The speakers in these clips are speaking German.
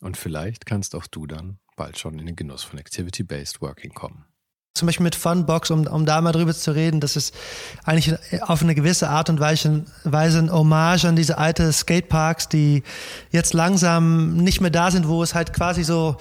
Und vielleicht kannst auch du dann bald schon in den Genuss von Activity-Based Working kommen. Zum Beispiel mit Funbox, um, um da mal drüber zu reden, das ist eigentlich auf eine gewisse Art und Weise, ein Hommage an diese alte Skateparks, die jetzt langsam nicht mehr da sind, wo es halt quasi so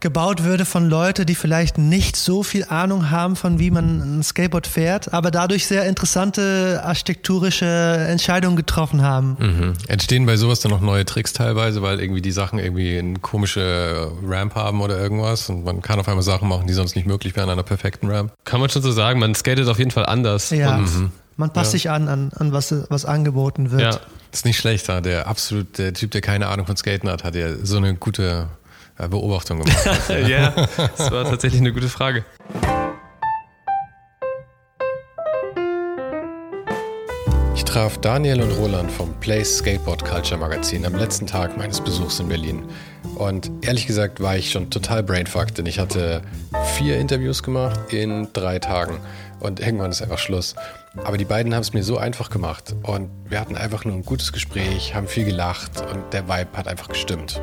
gebaut würde von Leuten, die vielleicht nicht so viel Ahnung haben von wie man ein Skateboard fährt, aber dadurch sehr interessante architekturische Entscheidungen getroffen haben. Mhm. Entstehen bei sowas dann noch neue Tricks teilweise, weil irgendwie die Sachen irgendwie eine komische Ramp haben oder irgendwas und man kann auf einmal Sachen machen, die sonst nicht möglich wären an einer perfekten Ramp. Kann man schon so sagen, man skatet auf jeden Fall anders. Ja. Mhm. Man passt ja. sich an, an, an was, was angeboten wird. Ja. ist nicht schlecht, der absolut, der Typ, der keine Ahnung von Skaten hat, hat ja so eine gute Beobachtung gemacht hast. ja, das war tatsächlich eine gute Frage. Ich traf Daniel und Roland vom Place Skateboard Culture Magazin am letzten Tag meines Besuchs in Berlin. Und ehrlich gesagt war ich schon total brainfucked, denn ich hatte vier Interviews gemacht in drei Tagen. Und irgendwann ist einfach Schluss. Aber die beiden haben es mir so einfach gemacht. Und wir hatten einfach nur ein gutes Gespräch, haben viel gelacht und der Vibe hat einfach gestimmt.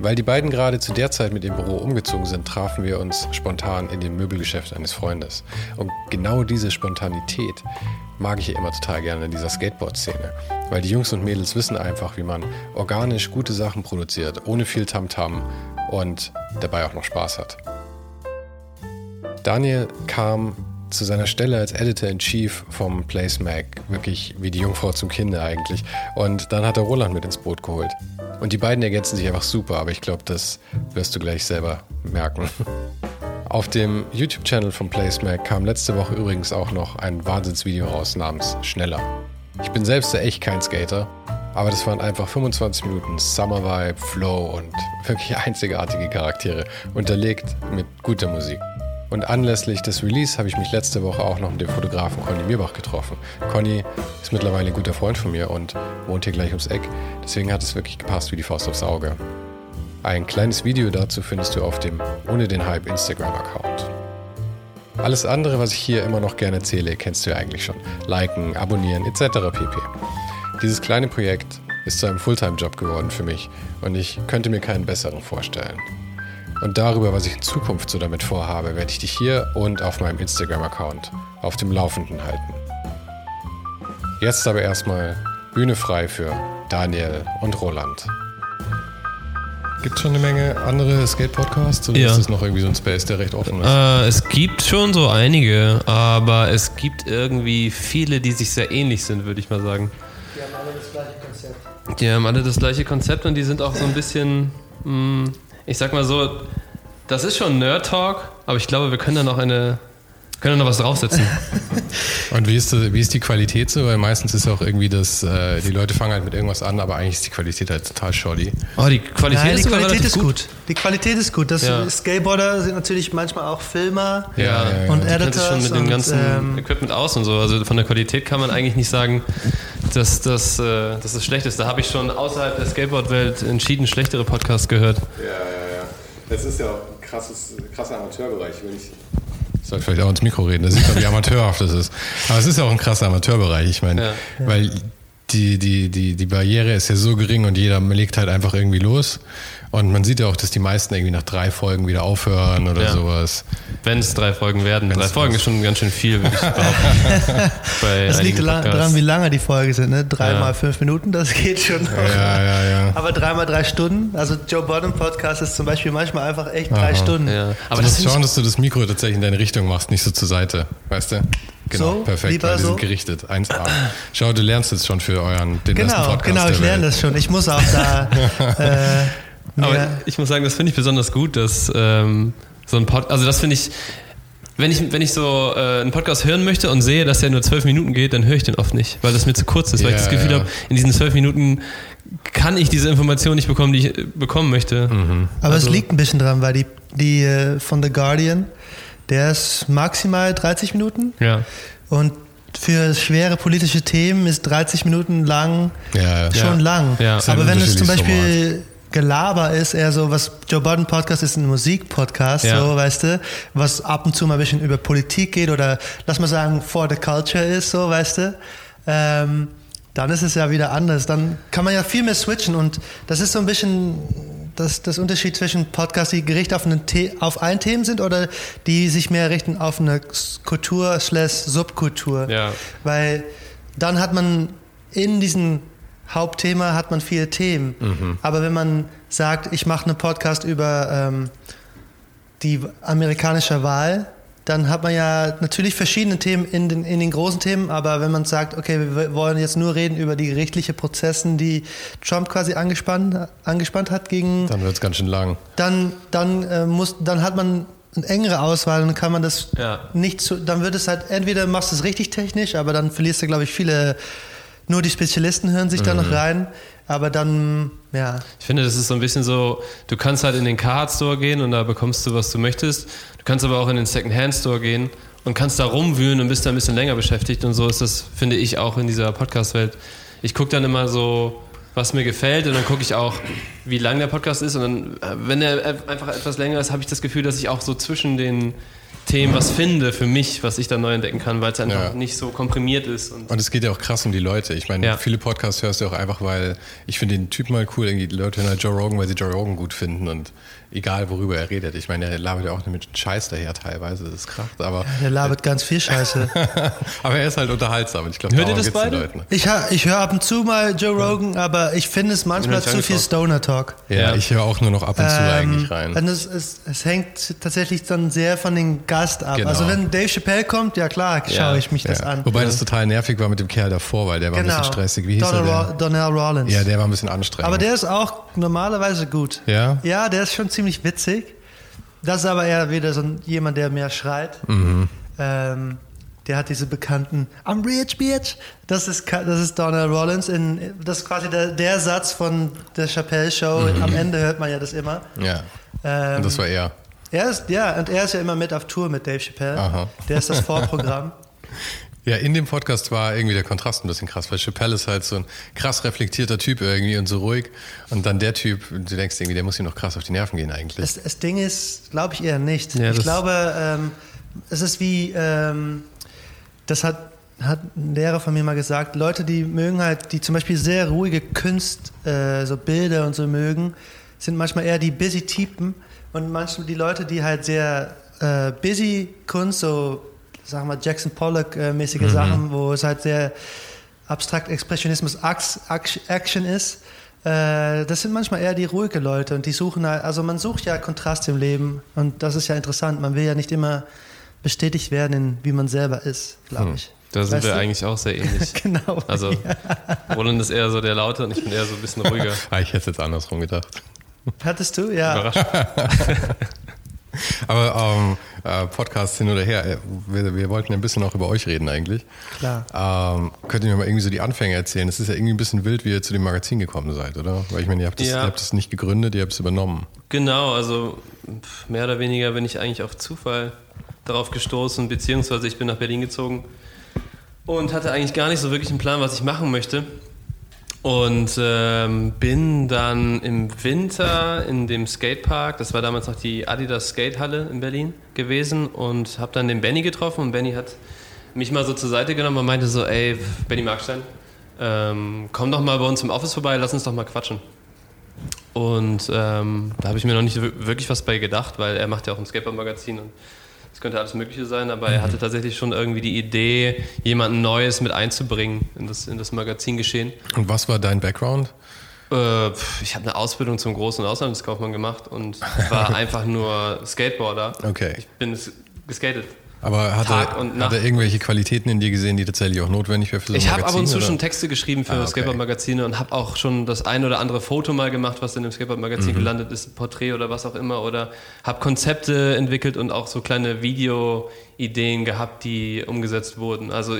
Weil die beiden gerade zu der Zeit mit dem Büro umgezogen sind, trafen wir uns spontan in dem Möbelgeschäft eines Freundes. Und genau diese Spontanität mag ich ja immer total gerne in dieser Skateboard-Szene. Weil die Jungs und Mädels wissen einfach, wie man organisch gute Sachen produziert, ohne viel Tamtam -Tam und dabei auch noch Spaß hat. Daniel kam zu seiner Stelle als Editor-in-Chief vom Place Mag wirklich wie die Jungfrau zum Kinder eigentlich. Und dann hat er Roland mit ins Boot geholt. Und die beiden ergänzen sich einfach super, aber ich glaube, das wirst du gleich selber merken. Auf dem YouTube-Channel von PlaceMac kam letzte Woche übrigens auch noch ein Wahnsinnsvideo raus namens Schneller. Ich bin selbst ja echt kein Skater, aber das waren einfach 25 Minuten Summer Vibe, Flow und wirklich einzigartige Charaktere, unterlegt mit guter Musik. Und anlässlich des Release habe ich mich letzte Woche auch noch mit dem Fotografen Conny Mirbach getroffen. Conny ist mittlerweile ein guter Freund von mir und wohnt hier gleich ums Eck. Deswegen hat es wirklich gepasst wie die Faust aufs Auge. Ein kleines Video dazu findest du auf dem Ohne den Hype Instagram-Account. Alles andere, was ich hier immer noch gerne erzähle, kennst du ja eigentlich schon. Liken, abonnieren etc. pp. Dieses kleine Projekt ist zu einem Fulltime-Job geworden für mich und ich könnte mir keinen besseren vorstellen. Und darüber, was ich in Zukunft so damit vorhabe, werde ich dich hier und auf meinem Instagram-Account auf dem Laufenden halten. Jetzt aber erstmal Bühne frei für Daniel und Roland. Gibt es schon eine Menge andere Skate-Podcasts oder ja. ist das noch irgendwie so ein Space, der recht offen ist? Äh, es gibt schon so einige, aber es gibt irgendwie viele, die sich sehr ähnlich sind, würde ich mal sagen. Die haben alle das gleiche Konzept. Die haben alle das gleiche Konzept und die sind auch so ein bisschen. Mh, hm, ich sag mal so, das ist schon Nerd Talk, aber ich glaube, wir können da noch eine können da noch was draufsetzen. Und wie ist, die, wie ist die Qualität so? Weil meistens ist auch irgendwie das, äh, die Leute fangen halt mit irgendwas an, aber eigentlich ist die Qualität halt total shoddy. Oh, die Qualität Nein, ist, die Qualität ist gut. gut. Die Qualität ist gut. Das ja. Skateboarder sind natürlich manchmal auch Filmer ja, ja, und Editors. Schon mit dem ganzen ähm, Equipment aus und so. Also von der Qualität kann man eigentlich nicht sagen, dass, dass, äh, dass das schlecht ist. Da habe ich schon außerhalb der Skateboard-Welt entschieden schlechtere Podcasts gehört. Ja, Das ist ja auch ein krasses, krasser Amateurbereich, wenn ich ich sollte vielleicht auch ins Mikro reden, das sieht man, wie amateurhaft das ist. Aber es ist ja auch ein krasser Amateurbereich. Ich meine, ja. weil die, die, die, die Barriere ist ja so gering und jeder legt halt einfach irgendwie los. Und man sieht ja auch, dass die meisten irgendwie nach drei Folgen wieder aufhören oder Ja. sowas. Wenn es drei Folgen werden. Wenn's drei Folgen ist schon ganz schön viel, würde ich behaupten. Das liegt Podcasts. daran, wie lange die Folgen sind. Ne? Drei Ja. mal fünf Minuten, das geht schon noch. Ja, ja, ja. Aber drei mal drei Stunden. Also Joe Biden Podcast ist zum Beispiel manchmal einfach echt drei Aha. Stunden. Ja. Aber du das musst schauen, dass du das Mikro tatsächlich in deine Richtung machst, nicht so zur Seite. Weißt du? Genau, So? perfekt. Lieber die so? sind gerichtet. 1A. Schau, du lernst jetzt schon für euren, den besten Genau, Podcast. genau, ich lerne das schon. Ich muss auch da. äh, aber mir- ich muss sagen, das finde ich besonders gut, dass ähm, so ein Pod, also das finde ich, wenn ich, wenn ich so äh, einen Podcast hören möchte und sehe, dass der nur zwölf Minuten geht, dann höre ich den oft nicht, weil das mir zu kurz ist, weil ich Ja, das Gefühl ja. habe, in diesen zwölf Minuten kann ich diese Information nicht bekommen, die ich äh, bekommen möchte. Aber Also- es liegt ein bisschen dran, weil die, die äh, von The Guardian, der ist maximal 30 Minuten Ja. und für schwere politische Themen ist 30 Minuten lang Ja, schon Ja. lang. Ja. Aber wenn es zum Beispiel Gelaber ist, eher so, was Joe Biden Podcast ist ein Musikpodcast, Ja. so, weißt du, was ab und zu mal ein bisschen über Politik geht oder lass mal sagen, for the culture ist, so, weißt du, ähm, dann ist es ja wieder anders. Dann kann man ja viel mehr switchen und das ist so ein bisschen das, das Unterschied zwischen Podcasts, die gerichtet auf, einen The auf ein Thema sind oder die sich mehr richten auf eine Kultur slash Subkultur. Ja. Weil dann hat man in diesem Hauptthema hat man viele Themen. Mhm. Aber wenn man sagt, ich mache einen Podcast über ähm, die amerikanische Wahl, dann hat man ja natürlich verschiedene Themen in den, in den großen Themen, aber wenn man sagt, okay, wir wollen jetzt nur reden über die gerichtlichen Prozessen, die Trump quasi angespannt, angespannt hat gegen Dann wird es ganz schön lang. dann, dann, äh, muss, dann hat man eine engere Auswahl und dann kann man das Ja. nicht zu, dann wird es halt, entweder machst du es richtig technisch, aber dann verlierst du, glaube ich, viele, nur die Spezialisten hören sich da Mhm. noch rein, aber dann, ja, Ich finde, das ist so ein bisschen so, du kannst halt in den Carhartt Store gehen und da bekommst du, was du möchtest. Du kannst aber auch in den Second-Hand Store gehen und kannst da rumwühlen und bist da ein bisschen länger beschäftigt. Und so ist das, finde ich, auch in dieser Podcast-Welt. Ich gucke dann immer so, was mir gefällt und dann gucke ich auch, wie lang der Podcast ist. Und dann, äh, wenn er äh, einfach etwas länger ist, habe ich das Gefühl, dass ich auch so zwischen den Themen was finde für mich, was ich da neu entdecken kann, weil es einfach Ja. nicht so komprimiert ist. Und Und es geht ja auch krass um die Leute. Ich meine, Ja. viele Podcasts hörst du auch einfach, weil ich finde den Typen halt cool. Irgendwie die Leute hören halt Joe Rogan, weil sie Joe Rogan gut finden und egal worüber er redet. Ich meine, er labert ja auch mit Scheiß daher teilweise. Das ist krass. Aber, der labert ganz viel Scheiße. aber er ist halt unterhaltsam. Und ich glaube, Hört ihr das beide? Leuten. Ich, ich höre ab und zu mal Joe Rogan, aber ich finde es manchmal zu viel. Stoner Talk. Ja, Ja. ich höre auch nur noch ab und zu eigentlich rein. Und es, es, es hängt tatsächlich dann sehr von dem Gast ab. Genau. Also wenn Dave Chappelle kommt, ja klar, schaue Ja. ich mich das ja. an. Wobei das total nervig war mit dem Kerl davor, weil der war ein bisschen stressig. Wie hieß Donald, er denn? Donnell Rollins. Ja, der war ein bisschen anstrengend. aber der ist auch normalerweise gut. Ja? Ja, der ist schon ziemlich witzig. Das ist aber eher wieder so ein, jemand, der mehr schreit. Mhm. Ähm, der hat diese bekannten I'm rich, bitch. Das ist, das ist Donald Rollins. In, das ist quasi der, der Satz von der Chappelle Show. Mhm. Am Ende hört man ja das immer. ja. Ähm, Und das war er. er ist, ja, und er ist ja immer mit auf Tour mit Dave Chappelle. Aha. Der ist das Vorprogramm. Ja, in dem Podcast war irgendwie der Kontrast ein bisschen krass, weil Chappelle ist halt so ein krass reflektierter Typ irgendwie und so ruhig. Und dann der Typ, du denkst irgendwie, der muss ihm noch krass auf die Nerven gehen eigentlich. Das, das Ding ist, glaube ich eher nicht. Ja, ich glaube, ähm, es ist wie, ähm, das hat, hat ein Lehrer von mir mal gesagt, Leute, die mögen halt, die zum Beispiel sehr ruhige Kunst, äh, so Bilder und so mögen, sind manchmal eher die busy Typen und manchmal die Leute, die halt sehr äh, busy Kunst, so sagen wir Jackson Pollock äh, mäßige Sachen, wo es halt sehr abstrakt Expressionismus Action ist. Äh, das sind manchmal eher die ruhige Leute und die suchen halt, also man sucht ja Kontrast im Leben und das ist ja interessant. Man will ja nicht immer bestätigt werden, in, wie man selber ist, glaube ich. da sind Weißt wir du? eigentlich auch sehr ähnlich. Genau. Also, Roland ist eher so der Laute und ich bin eher so ein bisschen ruhiger. Ah, ich hätte es jetzt andersrum gedacht. Hattest du? Ja. Überrascht. Aber ähm, äh, Podcast hin oder her, äh, wir, wir wollten ja ein bisschen auch über euch reden eigentlich. Klar. Ähm, könnt ihr mir mal irgendwie so die Anfänge erzählen? Es ist ja irgendwie ein bisschen wild, wie ihr zu dem Magazin gekommen seid, oder? Weil ich meine, ihr habt es Ja. ihr habt es nicht gegründet, ihr habt es übernommen. Genau, also mehr oder weniger bin ich eigentlich auf Zufall darauf gestoßen, beziehungsweise ich bin nach Berlin gezogen und hatte eigentlich gar nicht so wirklich einen Plan, was ich machen möchte. Und ähm, bin dann im Winter in dem Skatepark, das war damals noch die Adidas Skatehalle in Berlin gewesen und habe dann den Benny getroffen und Benny hat mich mal so zur Seite genommen und meinte so, ey, Benny Markstein, ähm, komm doch mal bei uns im Office vorbei, lass uns doch mal quatschen. Und ähm, da habe ich mir noch nicht wirklich was bei gedacht, weil er macht ja auch ein Skateboard-Magazin und es könnte alles Mögliche sein, aber er hatte tatsächlich schon irgendwie die Idee, jemanden Neues mit einzubringen in das, in das Magazingeschehen. Und was war dein Background? Äh, ich habe eine Ausbildung zum großen Auslandskaufmann gemacht und war einfach nur Skateboarder. Okay. Ich bin geskatet. Aber hat, Tag er, und hat Nacht. er irgendwelche Qualitäten in dir gesehen, die tatsächlich auch notwendig wären für so ein Ich habe ab und zu oder? schon Texte geschrieben für Ah, okay. Skateboard-Magazine und habe auch schon das ein oder andere Foto mal gemacht, was in dem Mhm. Skateboard-Magazin gelandet ist, Porträt oder was auch immer. Oder habe Konzepte entwickelt und auch so kleine Video-Ideen gehabt, die umgesetzt wurden. Also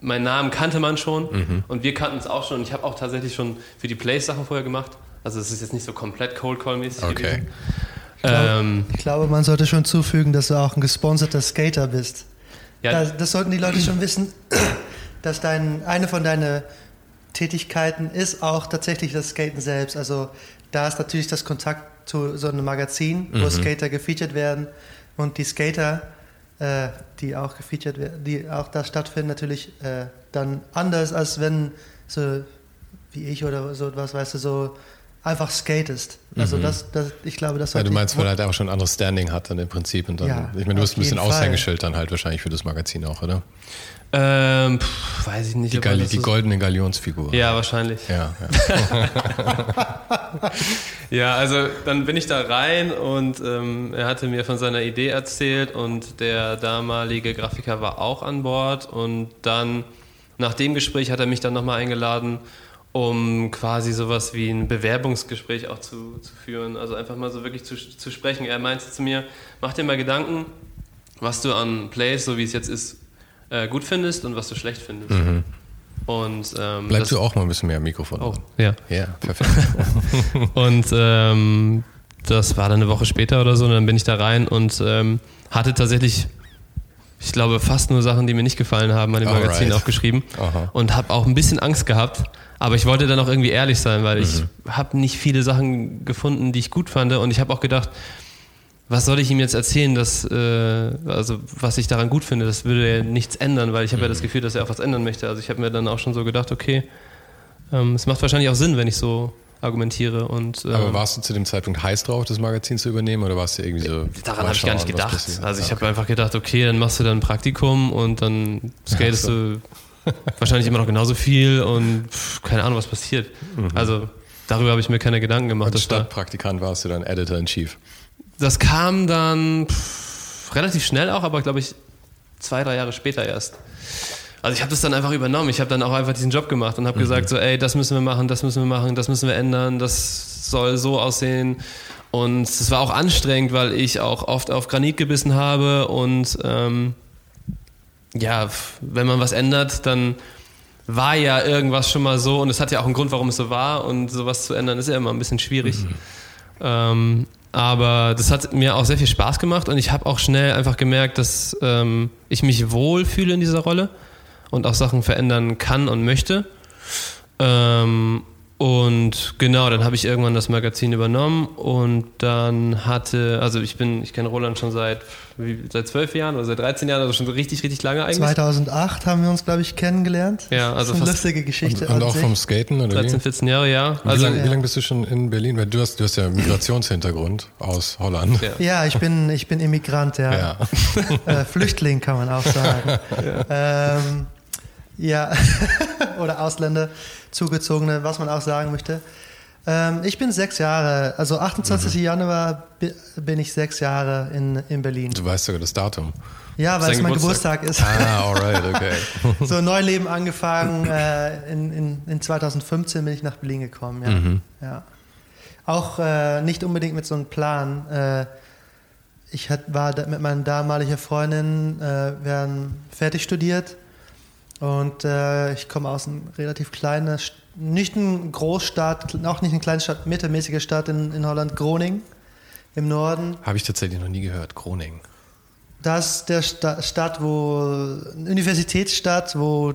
meinen Namen kannte man schon Mhm. und wir kannten es auch schon. Ich habe auch tatsächlich schon für die Plays Sachen vorher gemacht. Also es ist jetzt nicht so komplett Cold Call-mäßig Okay. gewesen. Ähm, Ich glaube, man sollte schon zufügen, dass du auch ein gesponserter Skater bist. ja, Das, das sollten die Leute schon wissen, dass dein, eine von deinen Tätigkeiten ist auch tatsächlich das Skaten selbst. Also da ist natürlich das Kontakt zu so einem Magazin, wo Skater gefeatured werden und die Skater, äh, die auch gefeatured werden, die auch da stattfinden, natürlich äh, dann anders, als wenn so wie ich oder so etwas, weißt du, so einfach skatest. Also das, das, ich glaube, das Ja, du meinst, weil er halt auch schon ein anderes Standing hat dann im Prinzip. Und dann, Ja, ich meine, du hast ein bisschen. Aushängeschild dann halt wahrscheinlich für das Magazin auch, oder? ähm, pff, weiß ich nicht. Die, ob man Gal das die so- goldene Galionsfigur. Ja, wahrscheinlich. Ja, ja. Ja, also dann bin ich da rein und ähm, er hatte mir von seiner Idee erzählt und der damalige Grafiker war auch an Bord und dann nach dem Gespräch hat er mich dann nochmal eingeladen, um quasi sowas wie ein Bewerbungsgespräch auch zu, zu führen, also einfach mal so wirklich zu, zu sprechen. Er meinte zu mir, mach dir mal Gedanken, was du an Plays, so wie es jetzt ist, äh, gut findest und was du schlecht findest. Und ähm, Bleib das- du auch mal ein bisschen mehr am Mikrofon. Oh, ja. Ja, perfekt. Und ähm, das war dann eine Woche später oder so, und dann bin ich da rein und ähm, hatte tatsächlich, ich glaube, fast nur Sachen, die mir nicht gefallen haben, an dem Alright. Magazin aufgeschrieben. Aha. Und habe auch ein bisschen Angst gehabt, aber ich wollte dann auch irgendwie ehrlich sein, weil ich habe nicht viele Sachen gefunden, die ich gut fand. Und ich habe auch gedacht, was soll ich ihm jetzt erzählen, dass, äh, also was ich daran gut finde, das würde ja nichts ändern, weil ich habe ja das Gefühl, dass er auch was ändern möchte. Also ich habe mir dann auch schon so gedacht, okay, ähm, es macht wahrscheinlich auch Sinn, wenn ich so argumentiere. Und, ähm, Aber warst du zu dem Zeitpunkt heiß drauf, das Magazin zu übernehmen oder warst du irgendwie so. Daran mal habe ich gar nicht gedacht. Also ich Ah, habe einfach gedacht, okay, dann machst du dann ein Praktikum und dann skatest so. du wahrscheinlich immer noch genauso viel und pff, keine Ahnung, was passiert. Also darüber habe ich mir keine Gedanken gemacht. Und dass da, statt Praktikant warst du dann Editor in Chief. das kam dann pff, relativ schnell auch, aber glaube ich zwei, drei Jahre später erst. Also ich habe das dann einfach übernommen. Ich habe dann auch einfach diesen Job gemacht und habe gesagt, so, ey, das müssen wir machen, das müssen wir machen, das müssen wir ändern, das soll so aussehen. Und es war auch anstrengend, weil ich auch oft auf Granit gebissen habe und ähm, ja, wenn man was ändert, dann war ja irgendwas schon mal so und es hat ja auch einen Grund, warum es so war und sowas zu ändern ist ja immer ein bisschen schwierig. Ähm, aber das hat mir auch sehr viel Spaß gemacht und ich habe auch schnell einfach gemerkt, dass ähm, ich mich wohl fühle in dieser Rolle und auch Sachen verändern kann und möchte. Ähm, und genau, dann habe ich irgendwann das Magazin übernommen und dann hatte, also ich bin, ich kenne Roland schon seit, wie, seit zwölf Jahren oder seit 13 Jahren, also schon so richtig, richtig lange eigentlich. 2008 haben wir uns, glaube ich, kennengelernt. Ja, also das ist eine fast lustige Geschichte. Und, und auch sich. vom Skaten oder 13, wie? 14 Jahre, ja. Wie, Also, lange, wie ja. lange bist du schon in Berlin? Weil du hast, du hast ja Migrationshintergrund aus Holland. Ja. Ja, ich bin, ich bin Immigrant, ja. Ja. Äh, Flüchtling kann man auch sagen. ja, ähm, ja. oder Ausländer, Zugezogene, was man auch sagen möchte. Ähm, ich bin sechs Jahre, also 28. Mhm. Januar bi- bin ich sechs Jahre in, in Berlin. Du weißt sogar das Datum. Ja, weil es mein Geburtstag. Geburtstag ist. Ah, alright, okay. so ein Neuleben angefangen. Äh, in, in, in 2015 bin ich nach Berlin gekommen. Ja. Mhm. ja. Auch äh, nicht unbedingt mit so einem Plan. Äh, ich hat, war mit meiner damaligen Freundin, äh, wir haben fertig studiert und äh, ich komme aus einer relativ kleinen, nicht eine Großstadt, auch nicht eine Kleinstadt, mittelmäßige Stadt in, in Holland, Groningen im Norden. Habe ich tatsächlich noch nie gehört. Groningen. Das ist der Sta Stadt, wo eine Universitätsstadt, wo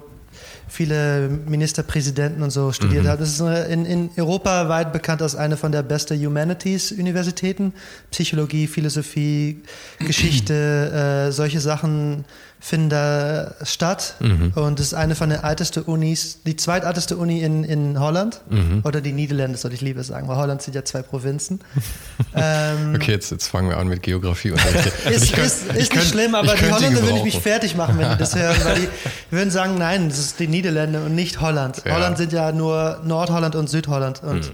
viele Ministerpräsidenten und so studiert Mhm. hat. Das ist eine, in, in Europa weit bekannt als eine von der besten Humanities-Universitäten. Psychologie, Philosophie, Geschichte, äh, solche Sachen finden statt. Mhm. Und es ist eine von den ältesten Unis, die zweitälteste Uni in, in Holland. Mhm. Oder die Niederlande, sollte ich lieber sagen, weil Holland sind ja zwei Provinzen. ähm, Okay, jetzt, jetzt fangen wir an mit Geografie. Und ist, ist, ist nicht schlimm, aber die Holländer würde ich mich fertig machen, wenn die das hören, weil die würden sagen, nein, das ist die Niederlande und nicht Holland. Ja. Holland sind ja nur Nordholland und Südholland und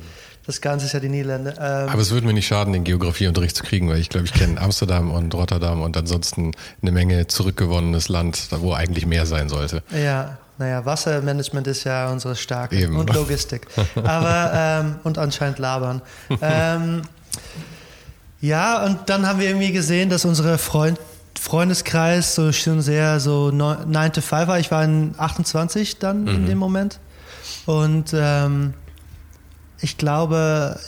das Ganze ist ja die Niederlande. Ähm, Aber es würde mir nicht schaden, den Geografieunterricht zu kriegen, weil ich glaube, ich kenne Amsterdam und Rotterdam und ansonsten eine Menge zurückgewonnenes Land, wo eigentlich mehr sein sollte. ja, naja, Wassermanagement ist ja unsere Stärke Eben. und Logistik. Aber, ähm, und anscheinend labern. ähm, ja, und dann haben wir irgendwie gesehen, dass unsere Freund, Freundeskreis so schon sehr so 9 to 5 war. Ich war in 28 dann in dem Moment. Und ähm, ich glaube,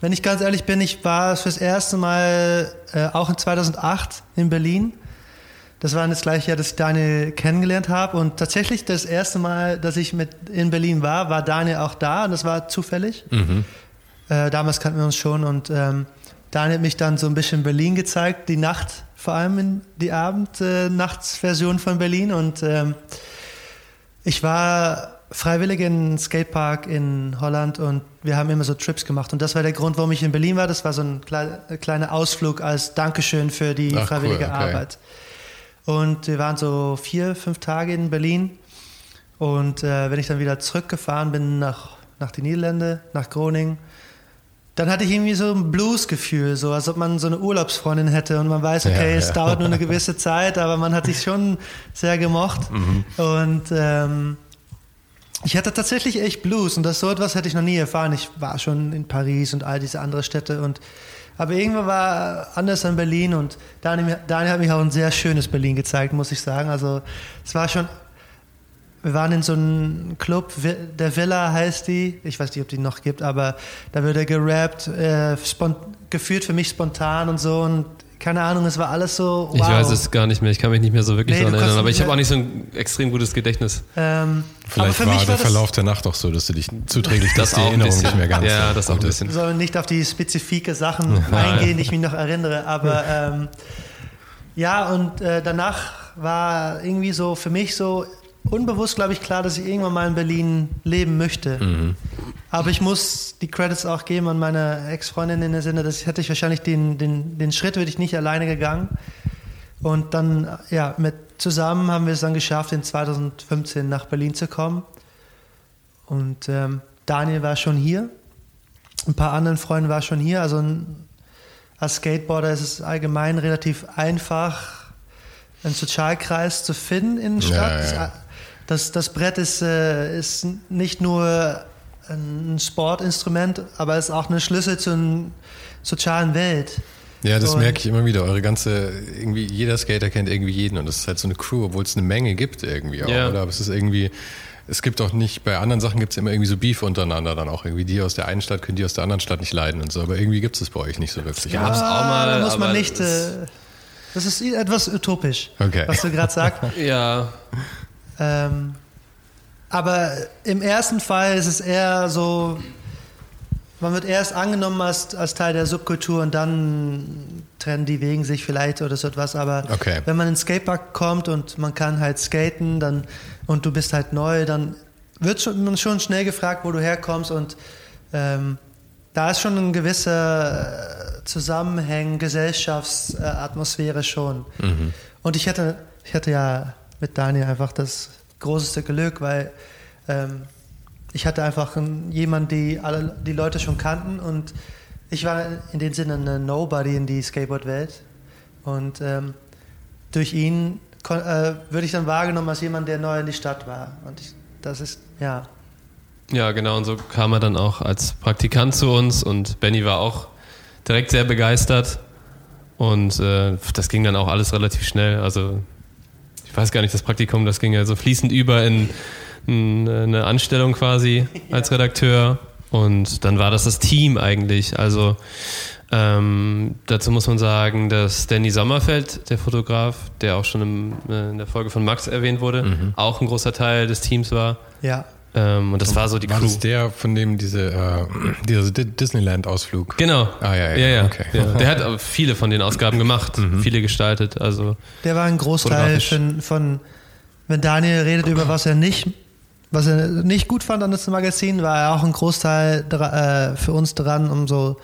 wenn ich ganz ehrlich bin, ich war fürs erste Mal äh, auch in 2008 in Berlin. Das war das gleiche Jahr, dass ich Daniel kennengelernt habe. Und tatsächlich das erste Mal, dass ich mit in Berlin war, war Daniel auch da. Und das war zufällig. Äh, damals kannten wir uns schon. Und ähm, Daniel hat mich dann so ein bisschen Berlin gezeigt. Die Nacht, vor allem in die Abend-Nachtsversion von Berlin. Und ähm, ich war freiwillig in Skatepark in Holland und wir haben immer so Trips gemacht. Und das war der Grund, warum ich in Berlin war. Das war so ein klei- kleiner Ausflug als Dankeschön für die Ach, cool, freiwillige okay. Arbeit. Und wir waren so vier, fünf Tage in Berlin. Und äh, wenn ich dann wieder zurückgefahren bin nach, nach die Niederlande, nach Groningen, dann hatte ich irgendwie so ein Blues-Gefühl, so als ob man so eine Urlaubsfreundin hätte und man weiß, okay, Ja, es ja. dauert nur eine gewisse Zeit, aber man hat sich schon sehr gemocht. Mhm. Und ähm, ich hatte tatsächlich echt Blues und das so etwas hätte ich noch nie erfahren. Ich war schon in Paris und all diese andere Städte und aber irgendwann war anders in Berlin und Daniel, Daniel hat mich auch ein sehr schönes Berlin gezeigt, muss ich sagen. Also es war schon, wir waren in so einem Club, der Villa heißt die, ich weiß nicht, ob die noch gibt, aber da wird er gerappt, äh, geführt für mich spontan und so und keine Ahnung, es war alles so, wow. Ich weiß es gar nicht mehr, ich kann mich nicht mehr so wirklich Nee, daran erinnern, aber ich habe auch nicht so ein extrem gutes Gedächtnis. Ähm, aber Vielleicht für war mich der war das, Verlauf der Nacht auch so, dass du dich zuträglich Das dass die auch ein Erinnerung bisschen. nicht mehr ganz Ja, so das auch ein ist. bisschen. Sollen nicht auf die spezifike Sachen eingehen, die ich mich noch erinnere. Aber ähm, ja, und äh, danach war irgendwie so für mich so unbewusst, glaube ich, klar, dass ich irgendwann mal in Berlin leben möchte. Mhm. Aber ich muss die Credits auch geben an meine Ex-Freundin in der Sinne, dass hätte ich wahrscheinlich den, den, den Schritt würde ich nicht alleine gegangen. Und dann, ja, mit zusammen haben wir es dann geschafft, in 2015 nach Berlin zu kommen. Und ähm, Daniel war schon hier. Ein paar anderen Freunde waren schon hier. Also ein, als Skateboarder ist es allgemein relativ einfach, einen Sozialkreis zu finden in der Ja, Stadt. ja. Das, das Brett ist, äh, ist nicht nur ein Sportinstrument, aber es ist auch ein Schlüssel zur sozialen Welt. Ja, das Und- merke ich immer wieder. Eure ganze, irgendwie, jeder Skater kennt irgendwie jeden und das ist halt so eine Crew, obwohl es eine Menge gibt irgendwie auch, Ja. oder? Aber es ist irgendwie, es gibt auch nicht, bei anderen Sachen gibt es immer irgendwie so Beef untereinander dann auch irgendwie. Die aus der einen Stadt können die aus der anderen Stadt nicht leiden und so, aber irgendwie gibt es das bei euch nicht so wirklich. Ja. Gab's auch mal, da muss man aber nicht. Äh, das ist etwas utopisch, Okay. was du gerade sagst. Ja, Ähm, aber im ersten Fall ist es eher so, man wird erst angenommen als, als Teil der Subkultur und dann trennen die Wegen sich vielleicht oder so etwas. Aber Okay. wenn man in den Skatepark kommt und man kann halt skaten dann, und du bist halt neu, dann wird schon, man schon schnell gefragt, wo du herkommst und ähm, da ist schon ein gewisser Zusammenhang, Gesellschaftsatmosphäre schon. Und ich hatte, ich hatte ja mit Daniel einfach das größte Glück, weil ähm, ich hatte einfach einen- jemanden, die alle die Leute schon kannten und ich war in dem Sinne eine Nobody in die Skateboard-Welt. Und ähm, durch ihn äh, würde ich dann wahrgenommen als jemand, der neu in die Stadt war. Und ich, das ist, ja. ja, genau. Und so kam er dann auch als Praktikant zu uns und Benny war auch direkt sehr begeistert. Und äh, das ging dann auch alles relativ schnell. Also ich weiß gar nicht, das Praktikum, das ging ja so fließend über in, in eine Anstellung quasi als Redakteur. Und dann war das das Team eigentlich. Also ähm, dazu muss man sagen, dass Danny Sommerfeld, der Fotograf, der auch schon im, äh, in der Folge von Max erwähnt wurde, Mhm. auch ein großer Teil des Teams war. Ja. Ähm, und das war so die War Crew. das der, von dem diese, äh, dieser Di- Disneyland-Ausflug? Genau. Ah, ja, ja, ja, ja. okay. Mhm. ja. Der hat viele von den Ausgaben gemacht, viele gestaltet. Also Der war ein Großteil von, von, wenn Daniel redet über was er nicht, was er nicht gut fand an das Magazin, war er auch ein Großteil äh, für uns dran, um so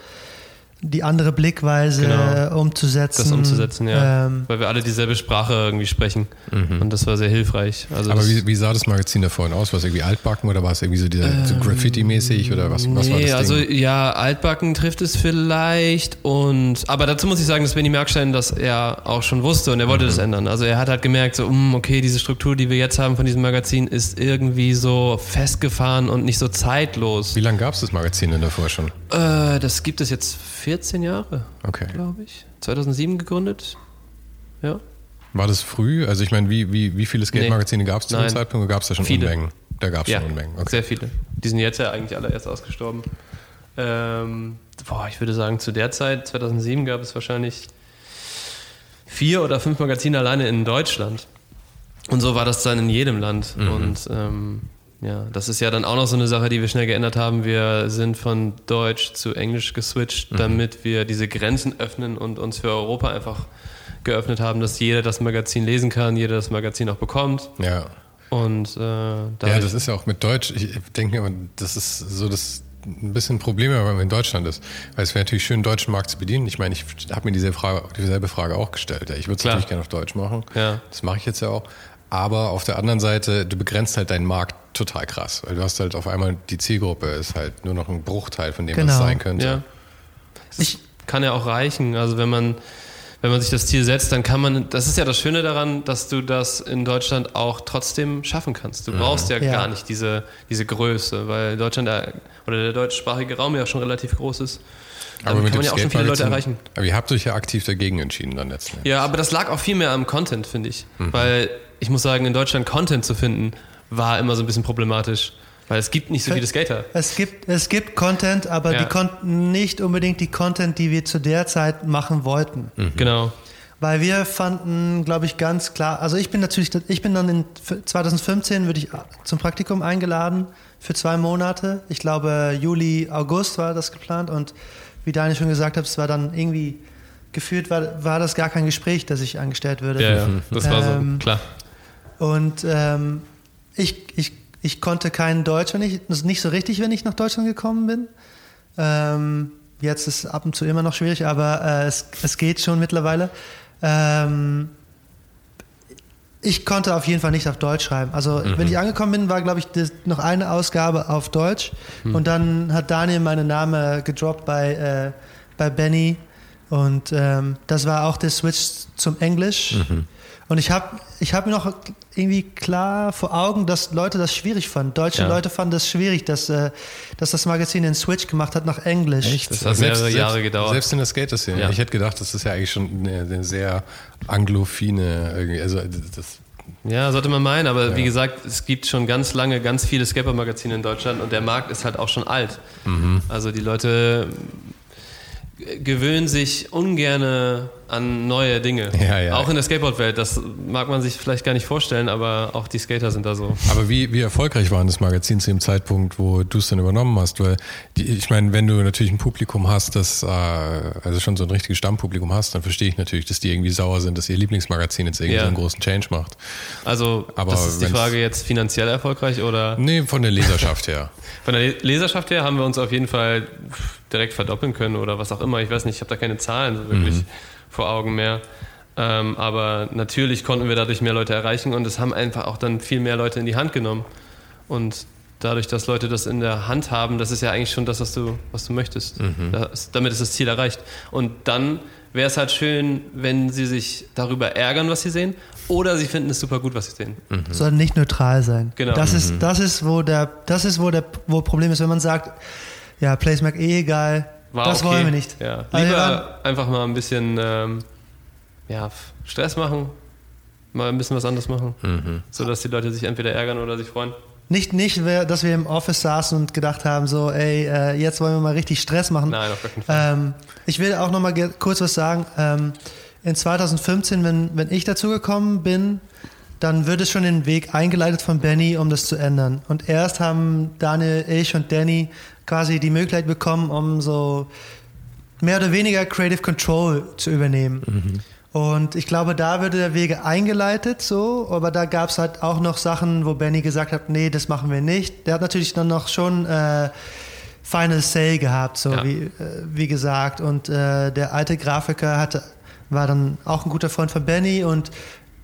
die andere Blickweise Genau. umzusetzen. das umzusetzen, ja. Ähm, Weil wir alle dieselbe Sprache irgendwie sprechen. Und das war sehr hilfreich. Also Mhm. Aber wie, wie sah das Magazin da vorhin aus? War es irgendwie altbacken oder war es irgendwie so, dieser, so Graffiti-mäßig oder was, was war nee, das also Ding? ja, altbacken trifft es vielleicht und aber dazu muss ich sagen, dass Benny Merkstein das er auch schon wusste und er wollte Mhm. das ändern. Also er hat halt gemerkt, so, mm, okay, diese Struktur, die wir jetzt haben von diesem Magazin, ist irgendwie so festgefahren und nicht so zeitlos. Wie lange gab es das Magazin denn davor schon? Äh, das gibt es jetzt 14 Jahre, Okay. glaube ich. 2007 gegründet. Ja. War das früh? Also ich meine, wie, wie, wie viele Skate-Magazine gab es zu dem. Zeitpunkt? Gab es da schon Viele. Unmengen? Da gab es Ja, schon Unmengen. Okay. sehr viele. Die sind jetzt ja eigentlich alle erst ausgestorben. Ähm, boah, ich würde sagen, zu der Zeit, 2007, gab es wahrscheinlich vier oder fünf Magazine alleine in Deutschland. Und so war das dann in jedem Land. Mhm. Und ähm, ja, das ist ja dann auch noch so eine Sache, die wir schnell geändert haben. Wir sind von Deutsch zu Englisch geswitcht, Mhm. damit wir diese Grenzen öffnen und uns für Europa einfach geöffnet haben, dass jeder das Magazin lesen kann, jeder das Magazin auch bekommt. Ja. Und äh, ja, das ist ja auch mit Deutsch. Ich denke mir, immer, das ist so das ein bisschen ein Problem, wenn man in Deutschland ist. Weil es wäre natürlich schön, den deutschen Markt zu bedienen. Ich meine, ich habe mir diese Frage, dieselbe Frage auch gestellt. Ja, Ich würde es natürlich gerne auf Deutsch machen. Ja. Das mache ich jetzt ja auch. Aber auf der anderen Seite, du begrenzt halt deinen Markt total krass. Weil du hast halt auf einmal, die Zielgruppe ist halt nur noch ein Bruchteil von dem, was Genau. es sein könnte. Ja. Ich kann ja auch reichen. Also wenn man, wenn man sich das Ziel setzt, dann kann man, das ist ja das Schöne daran, dass du das in Deutschland auch trotzdem schaffen kannst. Du brauchst ja, Ja. gar nicht diese, diese Größe, weil Deutschland ja, oder der deutschsprachige Raum ja schon relativ groß ist. Dann kann man ja auch schon viele Leute erreichen. Aber ihr habt euch ja aktiv dagegen entschieden dann letzten Endes. Ja, aber das lag auch viel mehr am Content, finde ich. Mhm. Weil ich muss sagen, in Deutschland Content zu finden, war immer so ein bisschen problematisch. Weil es gibt nicht so viele Skater. Es gibt, es gibt Content, aber Ja. die Kon nicht unbedingt die Content, die wir zu der Zeit machen wollten. Genau. Weil wir fanden, glaube ich, ganz klar, also ich bin natürlich, ich bin dann in 2015 würde ich zum Praktikum eingeladen für zwei Monate. Ich glaube, Juli, August war das geplant und wie Daniel schon gesagt hat, es war dann irgendwie gefühlt, war, war das gar kein Gespräch, dass ich angestellt würde. Ja, ja, das war Ähm, so, klar. Und ähm, ich, ich, ich konnte kein Deutsch, wenn ich, das ist nicht so richtig, wenn ich nach Deutschland gekommen bin. Ähm, jetzt ist ab und zu immer noch schwierig, aber äh, es, es geht schon mittlerweile. Ähm, ich konnte auf jeden Fall nicht auf Deutsch schreiben. Also wenn ich angekommen bin, war glaube ich noch eine Ausgabe auf Deutsch und dann hat Daniel meinen Namen gedroppt bei, äh, bei Benny und ähm, das war auch der Switch zum Englisch. Und ich habe ich hab mir noch irgendwie klar vor Augen, dass Leute das schwierig fanden. Deutsche Ja. Leute fanden das schwierig, dass, äh, dass das Magazin den Switch gemacht hat nach Englisch. Das hat mehrere Jahre gedauert. Selbst in der Skater-Szene. Ja. Ich hätte gedacht, das ist ja eigentlich schon eine, eine sehr anglophine, irgendwie, also das, Ja, sollte man meinen, aber Ja. wie gesagt, es gibt schon ganz lange ganz viele Skater-Magazine in Deutschland und der Markt ist halt auch schon alt. Mhm. Also die Leute gewöhnen sich ungerne an neue Dinge. Ja, ja. Auch in der Skateboard-Welt, das mag man sich vielleicht gar nicht vorstellen, aber auch die Skater sind da so. Aber wie, wie erfolgreich war das Magazin zu dem Zeitpunkt, wo du es dann übernommen hast? Weil die, ich meine, wenn du natürlich ein Publikum hast, das äh, also schon so ein richtiges Stammpublikum hast, dann verstehe ich natürlich, dass die irgendwie sauer sind, dass ihr Lieblingsmagazin jetzt irgendwie Ja. so einen großen Change macht. Also, Aber das ist die Frage jetzt finanziell erfolgreich oder Nee, von der Leserschaft her. von der Le- Leserschaft her haben wir uns auf jeden Fall direkt verdoppeln können oder was auch immer. Ich weiß nicht, ich habe da keine Zahlen so wirklich vor Augen mehr. Ähm, aber natürlich konnten wir dadurch mehr Leute erreichen und es haben einfach auch dann viel mehr Leute in die Hand genommen. Und dadurch, dass Leute das in der Hand haben, das ist ja eigentlich schon das, was du, was du möchtest. Das, damit ist das Ziel erreicht. Und dann wäre es halt schön, wenn sie sich darüber ärgern, was sie sehen, oder sie finden es super gut, was sie sehen. soll nicht neutral sein. Genau. Das ist, das ist, wo der, das ist, wo der, wo Problem ist, wenn man sagt, ja, Placemark eh egal, War das okay. wollen wir nicht. Ja. Wir waren- Lieber einfach mal ein bisschen ähm, ja, Stress machen, mal ein bisschen was anderes machen, sodass die Leute sich entweder ärgern oder sich freuen. nicht, nicht, dass wir im Office saßen und gedacht haben, so, ey, äh, jetzt wollen wir mal richtig Stress machen. Nein, auf keinen Fall. Ähm, ich will auch noch mal kurz was sagen. Ähm, in 2015, wenn, wenn ich dazugekommen bin, dann wird es schon den Weg eingeleitet von Benny, um das zu ändern. Und erst haben Daniel, ich und Danny quasi die Möglichkeit bekommen, um so mehr oder weniger Creative Control zu übernehmen. Mhm. Und ich glaube, da würde der Wege eingeleitet, so, aber da gab es halt auch noch Sachen, wo Benny gesagt hat, nee, das machen wir nicht. Der hat natürlich dann noch schon äh, Final Say gehabt, so ja. wie, äh, wie gesagt. Und äh, der alte Grafiker hatte, war dann auch ein guter Freund von Benny und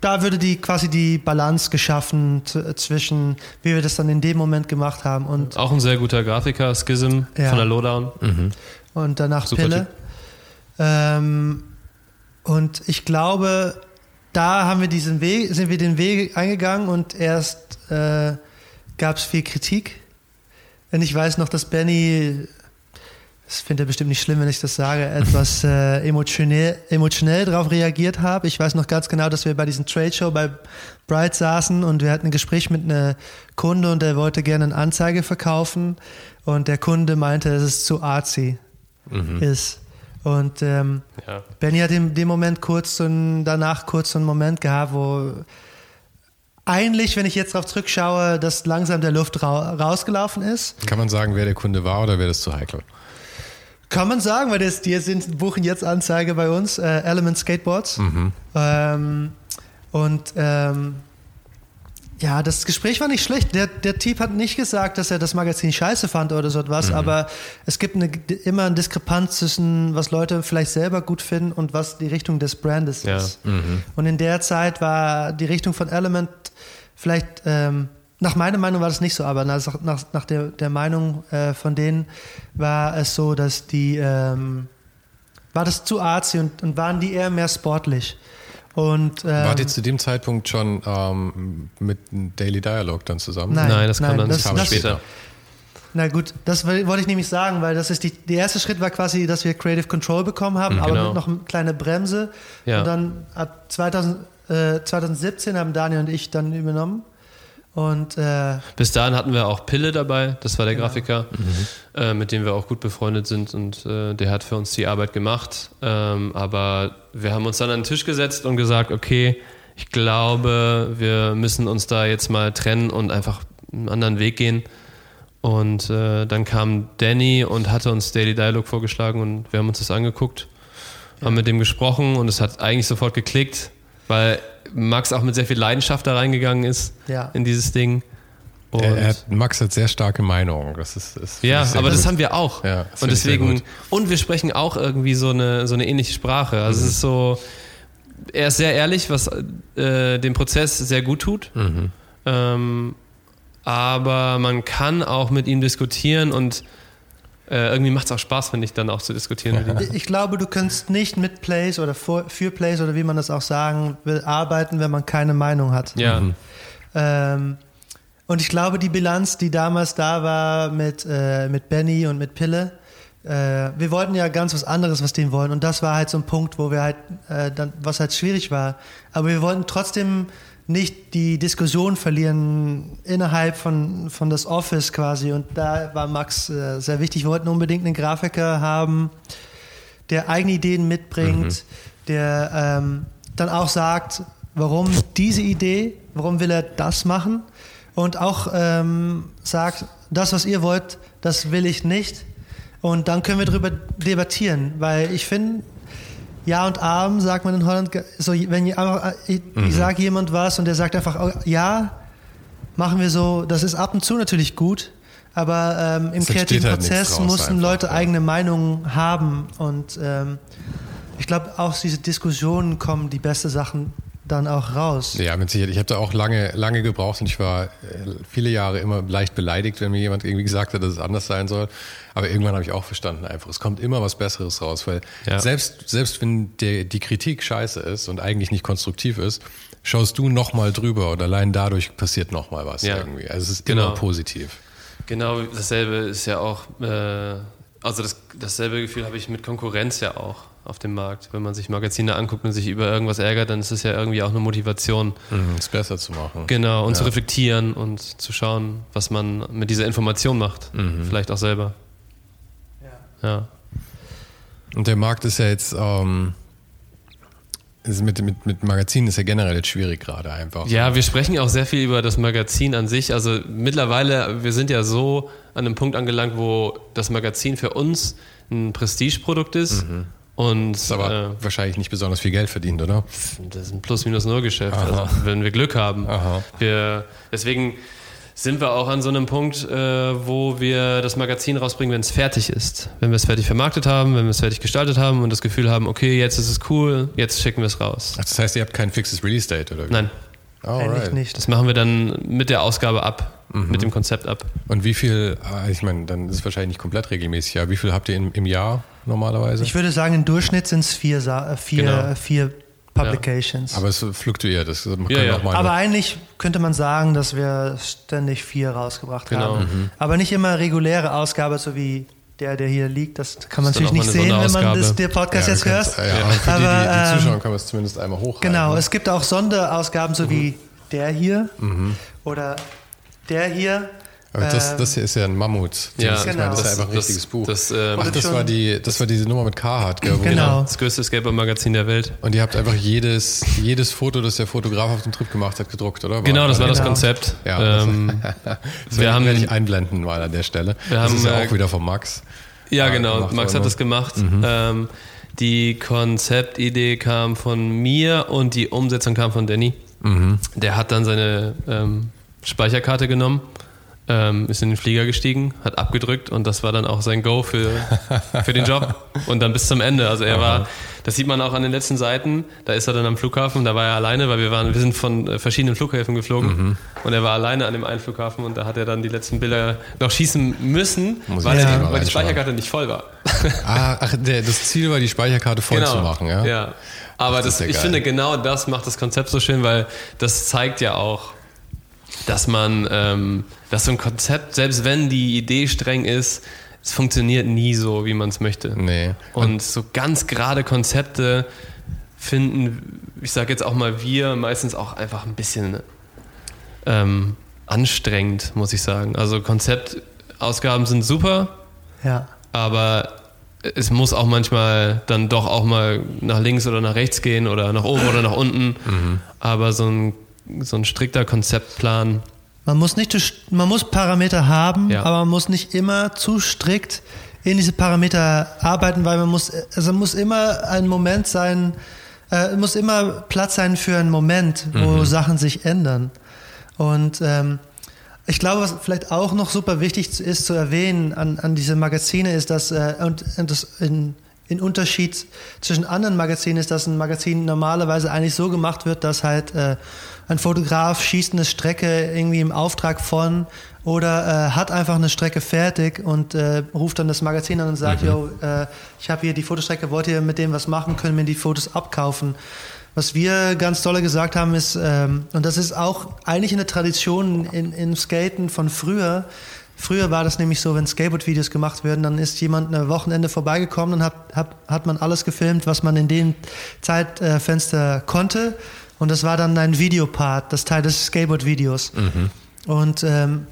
da würde die quasi die Balance geschaffen zwischen, wie wir das dann in dem Moment gemacht haben. Und auch ein sehr guter Grafiker, Schism ja. von der Lowdown. Mhm. Und danach Super Pille. Ähm, und ich glaube, da haben wir diesen Weg, sind wir den Weg eingegangen und erst äh, gab es viel Kritik. Und ich weiß noch, dass Benny das findet er bestimmt nicht schlimm, wenn ich das sage, etwas äh, emotionell, emotionell darauf reagiert habe. Ich weiß noch ganz genau, dass wir bei diesem Trade Show bei Bright saßen und wir hatten ein Gespräch mit einem Kunde und der wollte gerne eine Anzeige verkaufen und der Kunde meinte, dass es zu artsy mhm. ist. Und ähm, ja. Benny hat in dem Moment kurz ein, danach kurz so einen Moment gehabt, wo eigentlich, wenn ich jetzt darauf zurückschaue, dass langsam der Luft ra rausgelaufen ist. Kann man sagen, wer der Kunde war oder wäre das zu heikel? Kann man sagen, weil das, die sind, buchen jetzt Anzeige bei uns, äh, Element Skateboards. Mhm. Ähm, und ähm, ja, das Gespräch war nicht schlecht. Der, der Typ hat nicht gesagt, dass er das Magazin scheiße fand oder so etwas, mhm. aber es gibt eine, immer eine Diskrepanz zwischen, was Leute vielleicht selber gut finden und was die Richtung des Brandes ja. ist. Mhm. Und in der Zeit war die Richtung von Element vielleicht ähm, nach meiner Meinung war das nicht so, aber nach, nach, nach der, der Meinung äh, von denen war es so, dass die, ähm, war das zu artsy und, und waren die eher mehr sportlich. Und, ähm, Wart ihr zu dem Zeitpunkt schon ähm, mit Daily Dialogue dann zusammen? Nein, nein das kam nein, dann das, kam das, später. Na gut, das wollte ich nämlich sagen, weil das ist die, der erste Schritt war quasi, dass wir Creative Control bekommen haben, mhm, genau. aber mit noch eine kleine Bremse. Ja. Und dann ab 2000, äh, 2017 haben Daniel und ich dann übernommen. Und äh, bis dahin hatten wir auch Pille dabei, das war der genau. Grafiker, mhm. äh, mit dem wir auch gut befreundet sind und äh, der hat für uns die Arbeit gemacht. Ähm, aber wir haben uns dann an den Tisch gesetzt und gesagt, okay, ich glaube, wir müssen uns da jetzt mal trennen und einfach einen anderen Weg gehen. Und äh, dann kam Danny und hatte uns Daily Dialog vorgeschlagen und wir haben uns das angeguckt, ja. haben mit dem gesprochen und es hat eigentlich sofort geklickt, weil Max auch mit sehr viel Leidenschaft da reingegangen ist ja. in dieses Ding. Er, er hat, Max hat sehr starke Meinungen. Das ist, ist ja, aber gut. das haben wir auch. Ja, und deswegen und wir sprechen auch irgendwie so eine so eine ähnliche Sprache. Also mhm. es ist so, er ist sehr ehrlich, was äh, dem Prozess sehr gut tut. Mhm. Ähm, aber man kann auch mit ihm diskutieren und äh, irgendwie macht es auch Spaß, finde ich, dann auch zu diskutieren mit ihm. Ich glaube, du kannst nicht mit Plays oder für, für Plays oder wie man das auch sagen will, arbeiten, wenn man keine Meinung hat. Ja. Mhm. Ähm, und ich glaube, die Bilanz, die damals da war mit, äh, mit Benny und mit Pille, äh, wir wollten ja ganz was anderes, was die wollen. Und das war halt so ein Punkt, wo wir halt, äh, dann, was halt schwierig war. Aber wir wollten trotzdem nicht die Diskussion verlieren innerhalb von, von das Office quasi. Und da war Max äh, sehr wichtig. Wir wollten unbedingt einen Grafiker haben, der eigene Ideen mitbringt, mhm. der ähm, dann auch sagt, warum diese Idee, warum will er das machen und auch ähm, sagt, das, was ihr wollt, das will ich nicht. Und dann können wir darüber debattieren, weil ich finde, ja und Arm, sagt man in Holland. So, wenn ich, ich, mhm. ich sage jemand was und der sagt einfach, oh, ja, machen wir so, das ist ab und zu natürlich gut, aber ähm, im kreativen halt Prozess mussten einfach, Leute ja. eigene Meinungen haben und ähm, ich glaube, aus diese Diskussionen kommen die besten Sachen dann auch raus. Ja, mit Sicherheit. Ich habe da auch lange, lange gebraucht und ich war äh, viele Jahre immer leicht beleidigt, wenn mir jemand irgendwie gesagt hat, dass es anders sein soll. Aber irgendwann habe ich auch verstanden, einfach, es kommt immer was Besseres raus, weil ja. selbst, selbst wenn der, die Kritik scheiße ist und eigentlich nicht konstruktiv ist, schaust du nochmal drüber und allein dadurch passiert nochmal was ja. irgendwie. Also es ist genau. immer positiv. Genau dasselbe ist ja auch äh, also das, dasselbe Gefühl habe ich mit Konkurrenz ja auch auf dem Markt. Wenn man sich Magazine anguckt und sich über irgendwas ärgert, dann ist es ja irgendwie auch eine Motivation. Mhm, es besser zu machen. Genau, und ja. zu reflektieren und zu schauen, was man mit dieser Information macht. Mhm. Vielleicht auch selber. Ja. ja. Und der Markt ist ja jetzt, ähm, mit, mit, mit Magazinen ist ja generell jetzt schwierig gerade einfach. Ja, wir sprechen auch sehr viel über das Magazin an sich. Also mittlerweile, wir sind ja so an einem Punkt angelangt, wo das Magazin für uns ein Prestigeprodukt ist. Mhm. Und, das ist aber äh, wahrscheinlich nicht besonders viel Geld verdient, oder? Das ist ein Plus-Minus-Null-Geschäft, also, wenn wir Glück haben. Aha. Wir, deswegen sind wir auch an so einem Punkt, äh, wo wir das Magazin rausbringen, wenn es fertig ist. Wenn wir es fertig vermarktet haben, wenn wir es fertig gestaltet haben und das Gefühl haben, okay, jetzt ist es cool, jetzt schicken wir es raus. Ach, das heißt, ihr habt kein fixes Release-Date, oder wie? Nein. Eigentlich nicht. Das machen wir dann mit der Ausgabe ab, mhm. mit dem Konzept ab. Und wie viel, ah, ich meine, dann ist es wahrscheinlich nicht komplett regelmäßig, aber wie viel habt ihr im, im Jahr normalerweise? Ich würde sagen, im Durchschnitt sind es vier, vier, genau. vier Publications. Ja. Aber es fluktuiert. Das man ja, ja. Aber eigentlich könnte man sagen, dass wir ständig vier rausgebracht genau. haben. Mhm. Aber nicht immer reguläre Ausgabe, so wie der, der hier liegt. Das kann man natürlich nicht sehen, wenn man das, der Podcast jetzt hört. Ja, für aber, die, die, die Zuschauer kann man es zumindest einmal hochhalten. Genau, es gibt auch Sonderausgaben, so mhm. wie der hier mhm. oder der hier. Aber das, das hier ist ja ein Mammut. Ja, das, genau. das ist ja einfach ein richtiges das, Buch. Das, ähm, Ach, das war, die, das war diese Nummer mit Carhartt, gell? Genau. Das größte Skateboard-Magazin der Welt. Und ihr habt einfach jedes, jedes Foto, das der Fotograf auf dem Trip gemacht hat, gedruckt, oder? War genau, das war genau. das Konzept. Ja, ähm, das, wir haben nicht einblenden mal an der Stelle. Wir das haben, ist ja auch wieder von Max. Ja, genau. Max hat das gemacht. Mhm. Ähm, die Konzeptidee kam von mir und die Umsetzung kam von Danny. Mhm. Der hat dann seine ähm, Speicherkarte genommen ähm, ist in den Flieger gestiegen, hat abgedrückt und das war dann auch sein Go für, für den Job. Und dann bis zum Ende. Also er war, das sieht man auch an den letzten Seiten, da ist er dann am Flughafen, da war er alleine, weil wir waren, wir sind von äh, verschiedenen Flughäfen geflogen mhm. und er war alleine an dem einen Flughafen und da hat er dann die letzten Bilder noch schießen müssen, weil, ja. weil die Speicherkarte nicht voll war. Ah, ach, das Ziel war, die Speicherkarte voll genau. zu machen, ja? Ja. Aber ach, das, das ich finde, genau das macht das Konzept so schön, weil das zeigt ja auch, dass man, ähm, dass so ein Konzept, selbst wenn die Idee streng ist, es funktioniert nie so, wie man es möchte. Nee. Und so ganz gerade Konzepte finden, ich sage jetzt auch mal wir, meistens auch einfach ein bisschen ähm, anstrengend, muss ich sagen. Also Konzeptausgaben sind super, ja. aber es muss auch manchmal dann doch auch mal nach links oder nach rechts gehen oder nach oben oder nach unten. Mhm. Aber so ein so ein strikter Konzeptplan. Man muss nicht, man muss Parameter haben, ja. aber man muss nicht immer zu strikt in diese Parameter arbeiten, weil man muss, also muss immer ein Moment sein, äh, muss immer Platz sein für einen Moment, wo mhm. Sachen sich ändern. Und ähm, ich glaube, was vielleicht auch noch super wichtig ist zu erwähnen an, an diese Magazine ist, dass äh, und, und das in, in Unterschied zwischen anderen Magazinen ist, dass ein Magazin normalerweise eigentlich so gemacht wird, dass halt äh, ein Fotograf schießt eine Strecke irgendwie im Auftrag von oder äh, hat einfach eine Strecke fertig und äh, ruft dann das Magazin an und sagt, mhm. yo, äh, ich habe hier die Fotostrecke, wollt ihr mit dem was machen, können mir die Fotos abkaufen. Was wir ganz tolle gesagt haben ist, ähm, und das ist auch eigentlich eine Tradition in, im Skaten von früher, Früher war das nämlich so, wenn Skateboard-Videos gemacht werden, dann ist jemand ein Wochenende vorbeigekommen und hat, hat, hat man alles gefilmt, was man in dem Zeitfenster konnte. Und das war dann ein Videopart, das Teil des Skateboard-Videos. Mhm. Und ähm,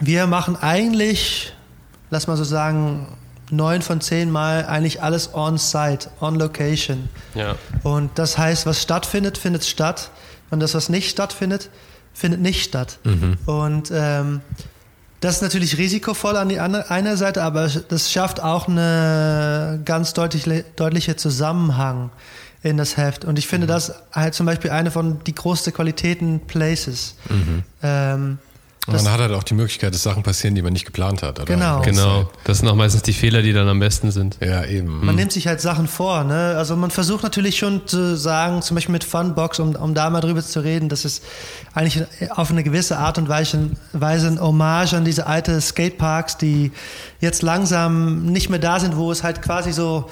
wir machen eigentlich, lass mal so sagen, neun von zehn Mal eigentlich alles on-site, on-location. Ja. Und das heißt, was stattfindet, findet statt. Und das, was nicht stattfindet, findet nicht statt. Mhm. Und ähm, das ist natürlich risikovoll an die andere, eine Seite, aber das schafft auch eine ganz deutliche, deutliche Zusammenhang in das Heft. Und ich finde mhm. das halt zum Beispiel eine von die größten Qualitäten Places. Mhm. Ähm, man hat halt auch die Möglichkeit, dass Sachen passieren, die man nicht geplant hat. Oder? Genau. Genau. Das sind auch meistens die Fehler, die dann am besten sind. Ja, eben. Man mhm. nimmt sich halt Sachen vor. Ne? Also man versucht natürlich schon zu sagen, zum Beispiel mit Funbox, um, um da mal drüber zu reden, dass es eigentlich auf eine gewisse Art und Weise, Weise ein Hommage an diese alte Skateparks, die jetzt langsam nicht mehr da sind, wo es halt quasi so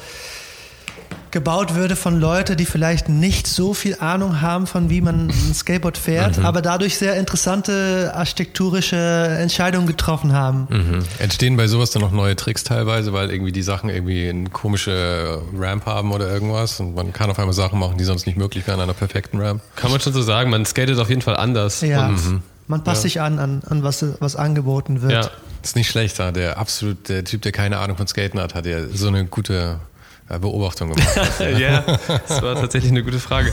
gebaut würde von Leuten, die vielleicht nicht so viel Ahnung haben von wie man ein Skateboard fährt, Mhm. aber dadurch sehr interessante architekturische Entscheidungen getroffen haben. Mhm. Entstehen bei sowas dann noch neue Tricks teilweise, weil irgendwie die Sachen irgendwie eine komische Ramp haben oder irgendwas und man kann auf einmal Sachen machen, die sonst nicht möglich wären an einer perfekten Ramp. Kann man schon so sagen, man skatet auf jeden Fall anders. Ja, Und, man passt sich an, an, an was, was angeboten wird. ja. Ist nicht schlecht, da der absolut, der Typ, der keine Ahnung von Skaten hat, hat ja so eine gute Beobachtung gemacht. ja, das war tatsächlich eine gute Frage.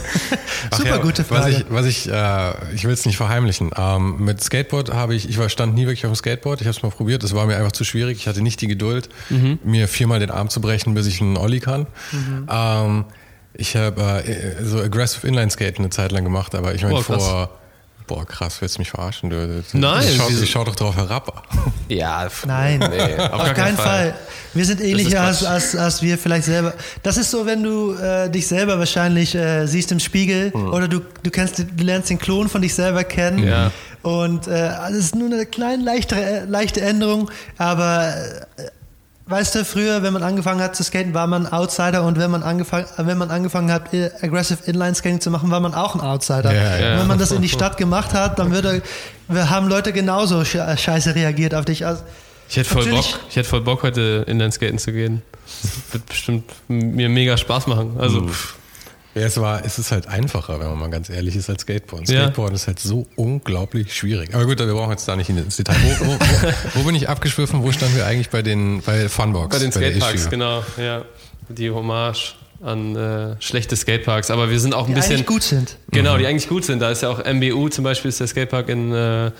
Ach Super ja, gute Was Frage. ich, was ich, äh, ich will es nicht verheimlichen. Ähm, mit Skateboard habe ich, ich war, stand nie wirklich auf dem Skateboard. Ich habe es mal probiert. Es war mir einfach zu schwierig. Ich hatte nicht die Geduld, Mhm. mir viermal den Arm zu brechen, bis ich einen Ollie kann. Mhm. Ähm, ich habe äh, so Aggressive Inline Skaten eine Zeit lang gemacht, aber ich meine krass. vor. Boah, krass, willst du mich verarschen? Du, du, Nein, Ich schau, wieso? ich schau doch drauf herab. Ja, Nein, Nee, auf, keinen Fall. Wir sind ähnlicher als, als, als wir vielleicht selber. Das ist so, wenn du äh, dich selber wahrscheinlich äh, siehst im Spiegel oder du, du, kennst, du lernst den Klon von dich selber kennen. Ja. Und äh, es ist nur eine kleine, leichte, äh, leichte Änderung, aber äh, weißt du, früher, wenn man angefangen hat zu skaten, war man Outsider und wenn man angefangen, wenn man angefangen hat, äh, aggressive Inline Skating zu machen, war man auch ein Outsider. Ja, ja. Und wenn man das in die Stadt gemacht hat, dann würde, wir haben Leute genauso sche- scheiße reagiert auf dich. Also, Ich hätte voll Bock, ich hätte voll Bock heute Inlineskaten zu gehen. Das wird bestimmt mir mega Spaß machen. Also pff, Ja, es war, es ist halt einfacher, wenn man mal ganz ehrlich ist, als Skateboard. Ja. Skateboard ist halt so unglaublich schwierig. Aber gut, wir brauchen jetzt da nicht ins Detail. Wo, wo, wo, wo bin ich abgeschwiffen? Wo standen wir eigentlich bei den, bei Funbox? bei den Skateparks, Issue? genau, ja. Die Hommage an äh, schlechte Skateparks. Aber wir sind auch ein die bisschen. eigentlich gut sind. Genau, die eigentlich gut sind. Da ist ja auch MBU zum Beispiel, ist der Skatepark in, äh,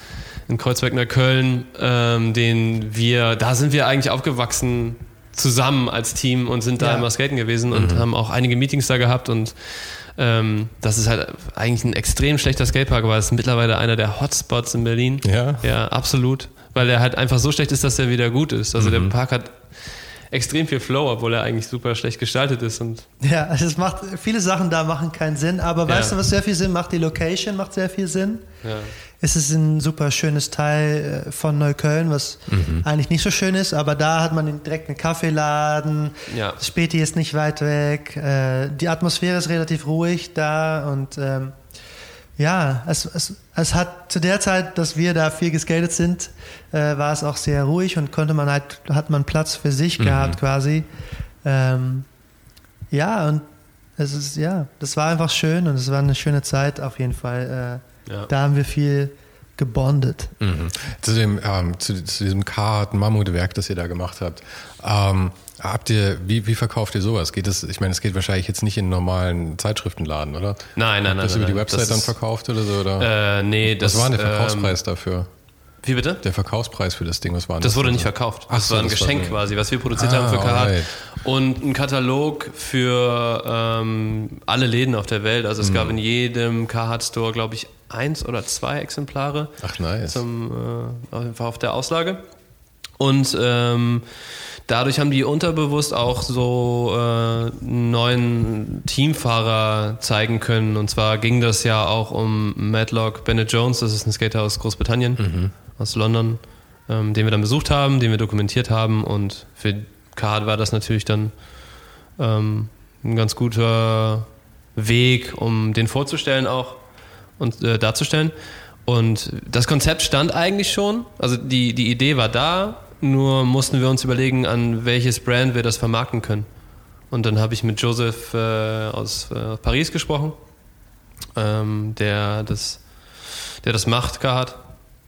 in Kreuzberg Neukölln, ähm, den wir, da sind wir eigentlich aufgewachsen zusammen als Team und sind da Ja. immer skaten gewesen und haben auch einige Meetings da gehabt und ähm, das ist halt eigentlich ein extrem schlechter Skatepark, aber es ist mittlerweile einer der Hotspots in Berlin. Ja. Ja, absolut. Weil er halt einfach so schlecht ist, dass er wieder gut ist. Also der Park hat extrem viel Flow, obwohl er eigentlich super schlecht gestaltet ist und Ja, also es macht, viele Sachen da machen keinen Sinn, aber Ja. weißt du, was sehr viel Sinn macht? Die Location macht sehr viel Sinn. ja. Es ist ein super schönes Teil äh, von Neukölln, was Mhm. eigentlich nicht so schön ist, aber da hat man direkt einen Kaffeeladen. Ja. Das Späti ist nicht weit weg. Äh, die Atmosphäre ist relativ ruhig da und ähm, ja, es, es, es hat zu der Zeit, dass wir da viel geskatet sind, äh, war es auch sehr ruhig und konnte man halt, hat man Platz für sich Mhm. gehabt quasi. Ähm, ja, und es ist, ja, das war einfach schön und es war eine schöne Zeit auf jeden Fall. Äh, Ja. Da haben wir viel gebondet. Mhm. Zu dem, ähm, zu, zu diesem Card Mammutwerk, das ihr da gemacht habt. Ähm, habt ihr, wie, wie verkauft ihr sowas? Geht es, ich meine, es geht wahrscheinlich jetzt nicht in einen normalen Zeitschriftenladen, oder? Nein, nein, Habt nein. das nein, über die. Website Das dann ist- verkauft oder so? Oder? Äh, nee, das Was war denn der ähm, Verkaufspreis dafür? Wie bitte? Der Verkaufspreis für das Ding, was war denn Das wurde also? nicht verkauft. Ach Das so, war ein das war Geschenk so. quasi, was wir produziert Ah, haben für Karat. alright. Und ein Katalog für ähm, alle Läden auf der Welt. Also es Mhm. gab in jedem Karat Store, glaube ich, eins oder zwei Exemplare Ach, nice. zum, äh, auf jeden Fall auf der Auslage. Und ähm, dadurch haben die unterbewusst auch so äh, einen neuen Teamfahrer zeigen können. Und zwar ging das ja auch um Matlock Bennett Jones, das ist ein Skater aus Großbritannien, aus London, ähm, den wir dann besucht haben, den wir dokumentiert haben. Und für Card war das natürlich dann ähm, ein ganz guter Weg, um den vorzustellen auch und äh, darzustellen. Und das Konzept stand eigentlich schon, also die, die Idee war da, nur mussten wir uns überlegen, an welches Brand wir das vermarkten können. Und dann habe ich mit Joseph äh, aus äh, Paris gesprochen, ähm, der, das, der das macht, Kahat.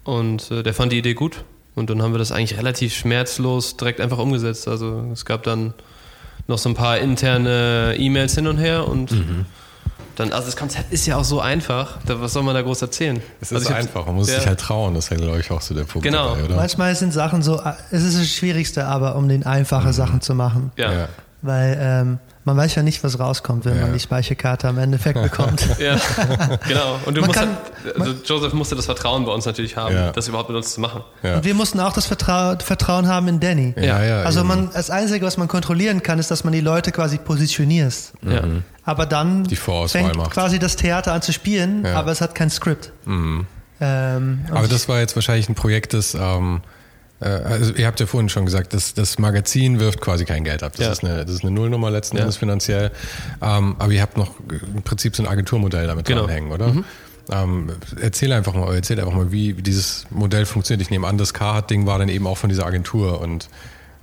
Und äh, der fand die Idee gut. Und dann haben wir das eigentlich relativ schmerzlos direkt einfach umgesetzt. Also es gab dann noch so ein paar interne E-Mails hin und her und dann, also das Konzept ist ja auch so einfach. Da, was soll man da groß erzählen? Es ist Also ich hab- einfach, man muss Ja. sich halt trauen, das ist halt, glaube ich, auch so der Punkt Genau. dabei, oder? Manchmal sind Sachen so, es ist das Schwierigste, aber um den einfache Sachen zu machen. Ja. Ja. Weil ähm, man weiß ja nicht, was rauskommt, wenn Ja. man die Speicherkarte am Endeffekt bekommt. Ja, genau. Und du Man musst kann- halt, also Joseph musste das Vertrauen bei uns natürlich haben, Ja. das überhaupt mit uns zu machen. Ja. Und wir mussten auch das Vertrau Vertrauen haben in Danny. Ja, ja, also eben. man, das Einzige, was man kontrollieren kann, ist, dass man die Leute quasi positioniert. Ja. Aber dann fängt macht. quasi das Theater an zu spielen, aber es hat kein Skript. Ähm, und Aber das war jetzt wahrscheinlich ein Projekt, das, ähm, äh, also ihr habt ja vorhin schon gesagt, das, das Magazin wirft quasi kein Geld ab. Das, Ja. ist, eine, das ist eine Nullnummer letzten Ja. Endes finanziell. Ähm, aber ihr habt noch im Prinzip so ein Agenturmodell damit Genau. dranhängen, oder? Ähm, erzähl einfach mal, erzähl einfach mal, wie, dieses Modell funktioniert. Ich nehme an, das Carhartt-Ding war dann eben auch von dieser Agentur und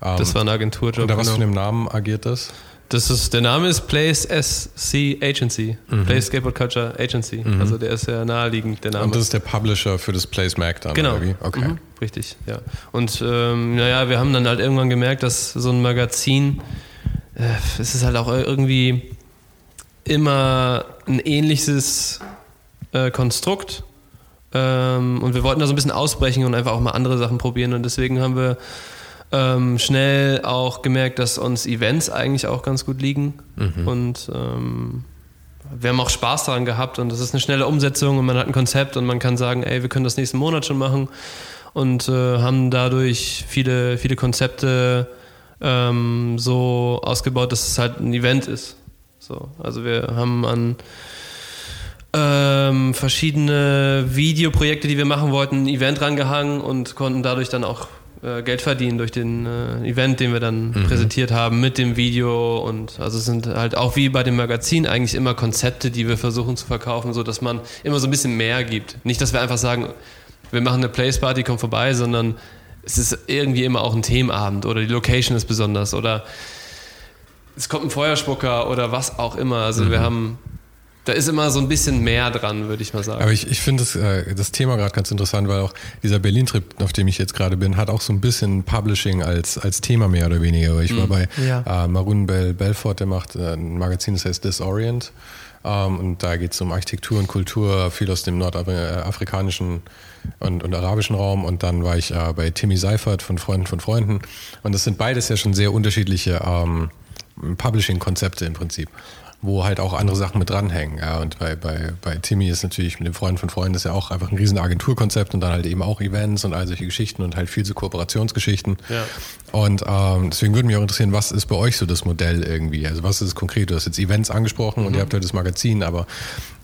ähm, Das war ein Agenturjob. unter was genau. für einem Namen agiert das? Das ist, der Name ist Place SC Agency. Place Skateboard Culture Agency. Also der ist ja naheliegend, der Name. Und das ist der Publisher für das Place Mac dann, Genau. wie? Okay. Mhm, richtig, ja. Und ähm, naja, wir haben dann halt irgendwann gemerkt, dass so ein Magazin, äh, es ist halt auch irgendwie immer ein ähnliches äh, Konstrukt. Ähm, und wir wollten da so ein bisschen ausbrechen und einfach auch mal andere Sachen probieren. Und deswegen haben wir ähm, schnell auch gemerkt, dass uns Events eigentlich auch ganz gut liegen. Und ähm, wir haben auch Spaß daran gehabt und es ist eine schnelle Umsetzung und man hat ein Konzept und man kann sagen, ey, wir können das nächsten Monat schon machen und äh, haben dadurch viele, viele Konzepte ähm, so ausgebaut, dass es halt ein Event ist. So, also wir haben an ähm, verschiedene Videoprojekte, die wir machen wollten, ein Event rangehangen und konnten dadurch dann auch äh, Geld verdienen durch den äh, Event, den wir dann präsentiert haben mit dem Video und also es sind halt auch wie bei dem Magazin eigentlich immer Konzepte, die wir versuchen zu verkaufen, so dass man immer so ein bisschen mehr gibt. Nicht, dass wir einfach sagen, wir machen eine Place Party, kommt vorbei, sondern es ist irgendwie immer auch ein Themenabend oder die Location ist besonders oder es kommt ein Feuerspucker oder was auch immer. Also wir haben, da ist immer so ein bisschen mehr dran, würde ich mal sagen. Aber ich, ich finde das, äh, das Thema gerade ganz interessant, weil auch dieser Berlin-Trip, auf dem ich jetzt gerade bin, hat auch so ein bisschen Publishing als, als Thema mehr oder weniger. Ich war bei Ja. äh, Marun Bell Belfort, der macht äh, ein Magazin, das heißt Disorient. Ähm, und da geht es um Architektur und Kultur, viel aus dem nordafrikanischen und, und arabischen Raum. Und dann war ich äh, bei Timmy Seifert von Freunden von Freunden. Und das sind beides ja schon sehr unterschiedliche ähm, Publishing-Konzepte im Prinzip wo halt auch andere Sachen mit dranhängen. Ja, und bei, bei, bei Timmy ist natürlich mit dem Freund von Freunden ist ja auch einfach ein riesen Agenturkonzept und dann halt eben auch Events und all solche Geschichten und halt viel so Kooperationsgeschichten. Ja. Und ähm, deswegen würde mich auch interessieren, was ist bei euch so das Modell irgendwie? Also was ist es konkret? Du hast jetzt Events angesprochen und ihr habt halt das Magazin, aber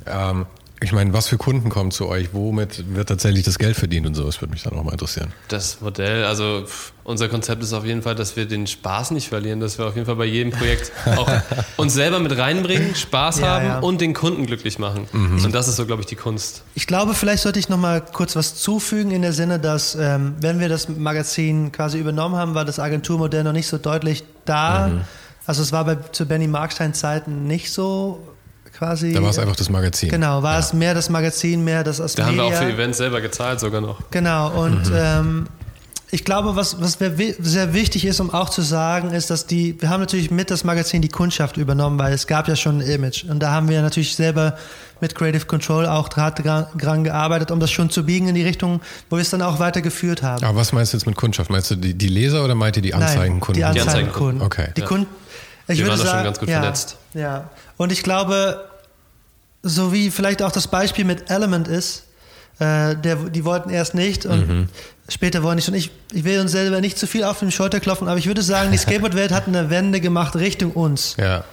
ähm, ich meine, was für Kunden kommen zu euch? Womit wird tatsächlich das Geld verdient und so? Das würde mich dann auch mal interessieren. Das Modell, also unser Konzept ist auf jeden Fall, dass wir den Spaß nicht verlieren, dass wir auf jeden Fall bei jedem Projekt auch uns selber mit reinbringen, Spaß Ja, haben ja. und den Kunden glücklich machen. Und das ist so, glaube ich, die Kunst. Ich glaube, vielleicht sollte ich noch mal kurz was zufügen in der Sinne, dass ähm, wenn wir das Magazin quasi übernommen haben, war das Agenturmodell noch nicht so deutlich da. Also es war bei, zu Benny Markstein Zeiten nicht so quasi. Da war es einfach das Magazin. Genau, war es mehr das Magazin, mehr das als Da haben wir auch für Events selber gezahlt sogar noch. Genau, und ähm, ich glaube, was, was sehr wichtig ist, um auch zu sagen, ist, dass die, wir haben natürlich mit das Magazin die Kundschaft übernommen, weil es gab ja schon ein Image. Und da haben wir natürlich selber mit Creative Control auch hart dran, gearbeitet, um das schon zu biegen in die Richtung, wo wir es dann auch weitergeführt haben. Aber was meinst du jetzt mit Kundschaft? Meinst du die, die Leser oder meint ihr die Anzeigenkunden? Nein, die Die Anzeigenkunden. Okay. Die Ja. Kunden, ich Wir würde waren da schon sagen, ganz gut ja, vernetzt. Ja, und ich glaube, so wie vielleicht auch das Beispiel mit Element ist, äh, der, die wollten erst nicht und Mhm. später wollen nicht. Und ich, ich will uns selber nicht zu viel auf den Schulter klopfen, aber ich würde sagen, die Skateboard-Welt hat eine Wende gemacht Richtung uns. Ja.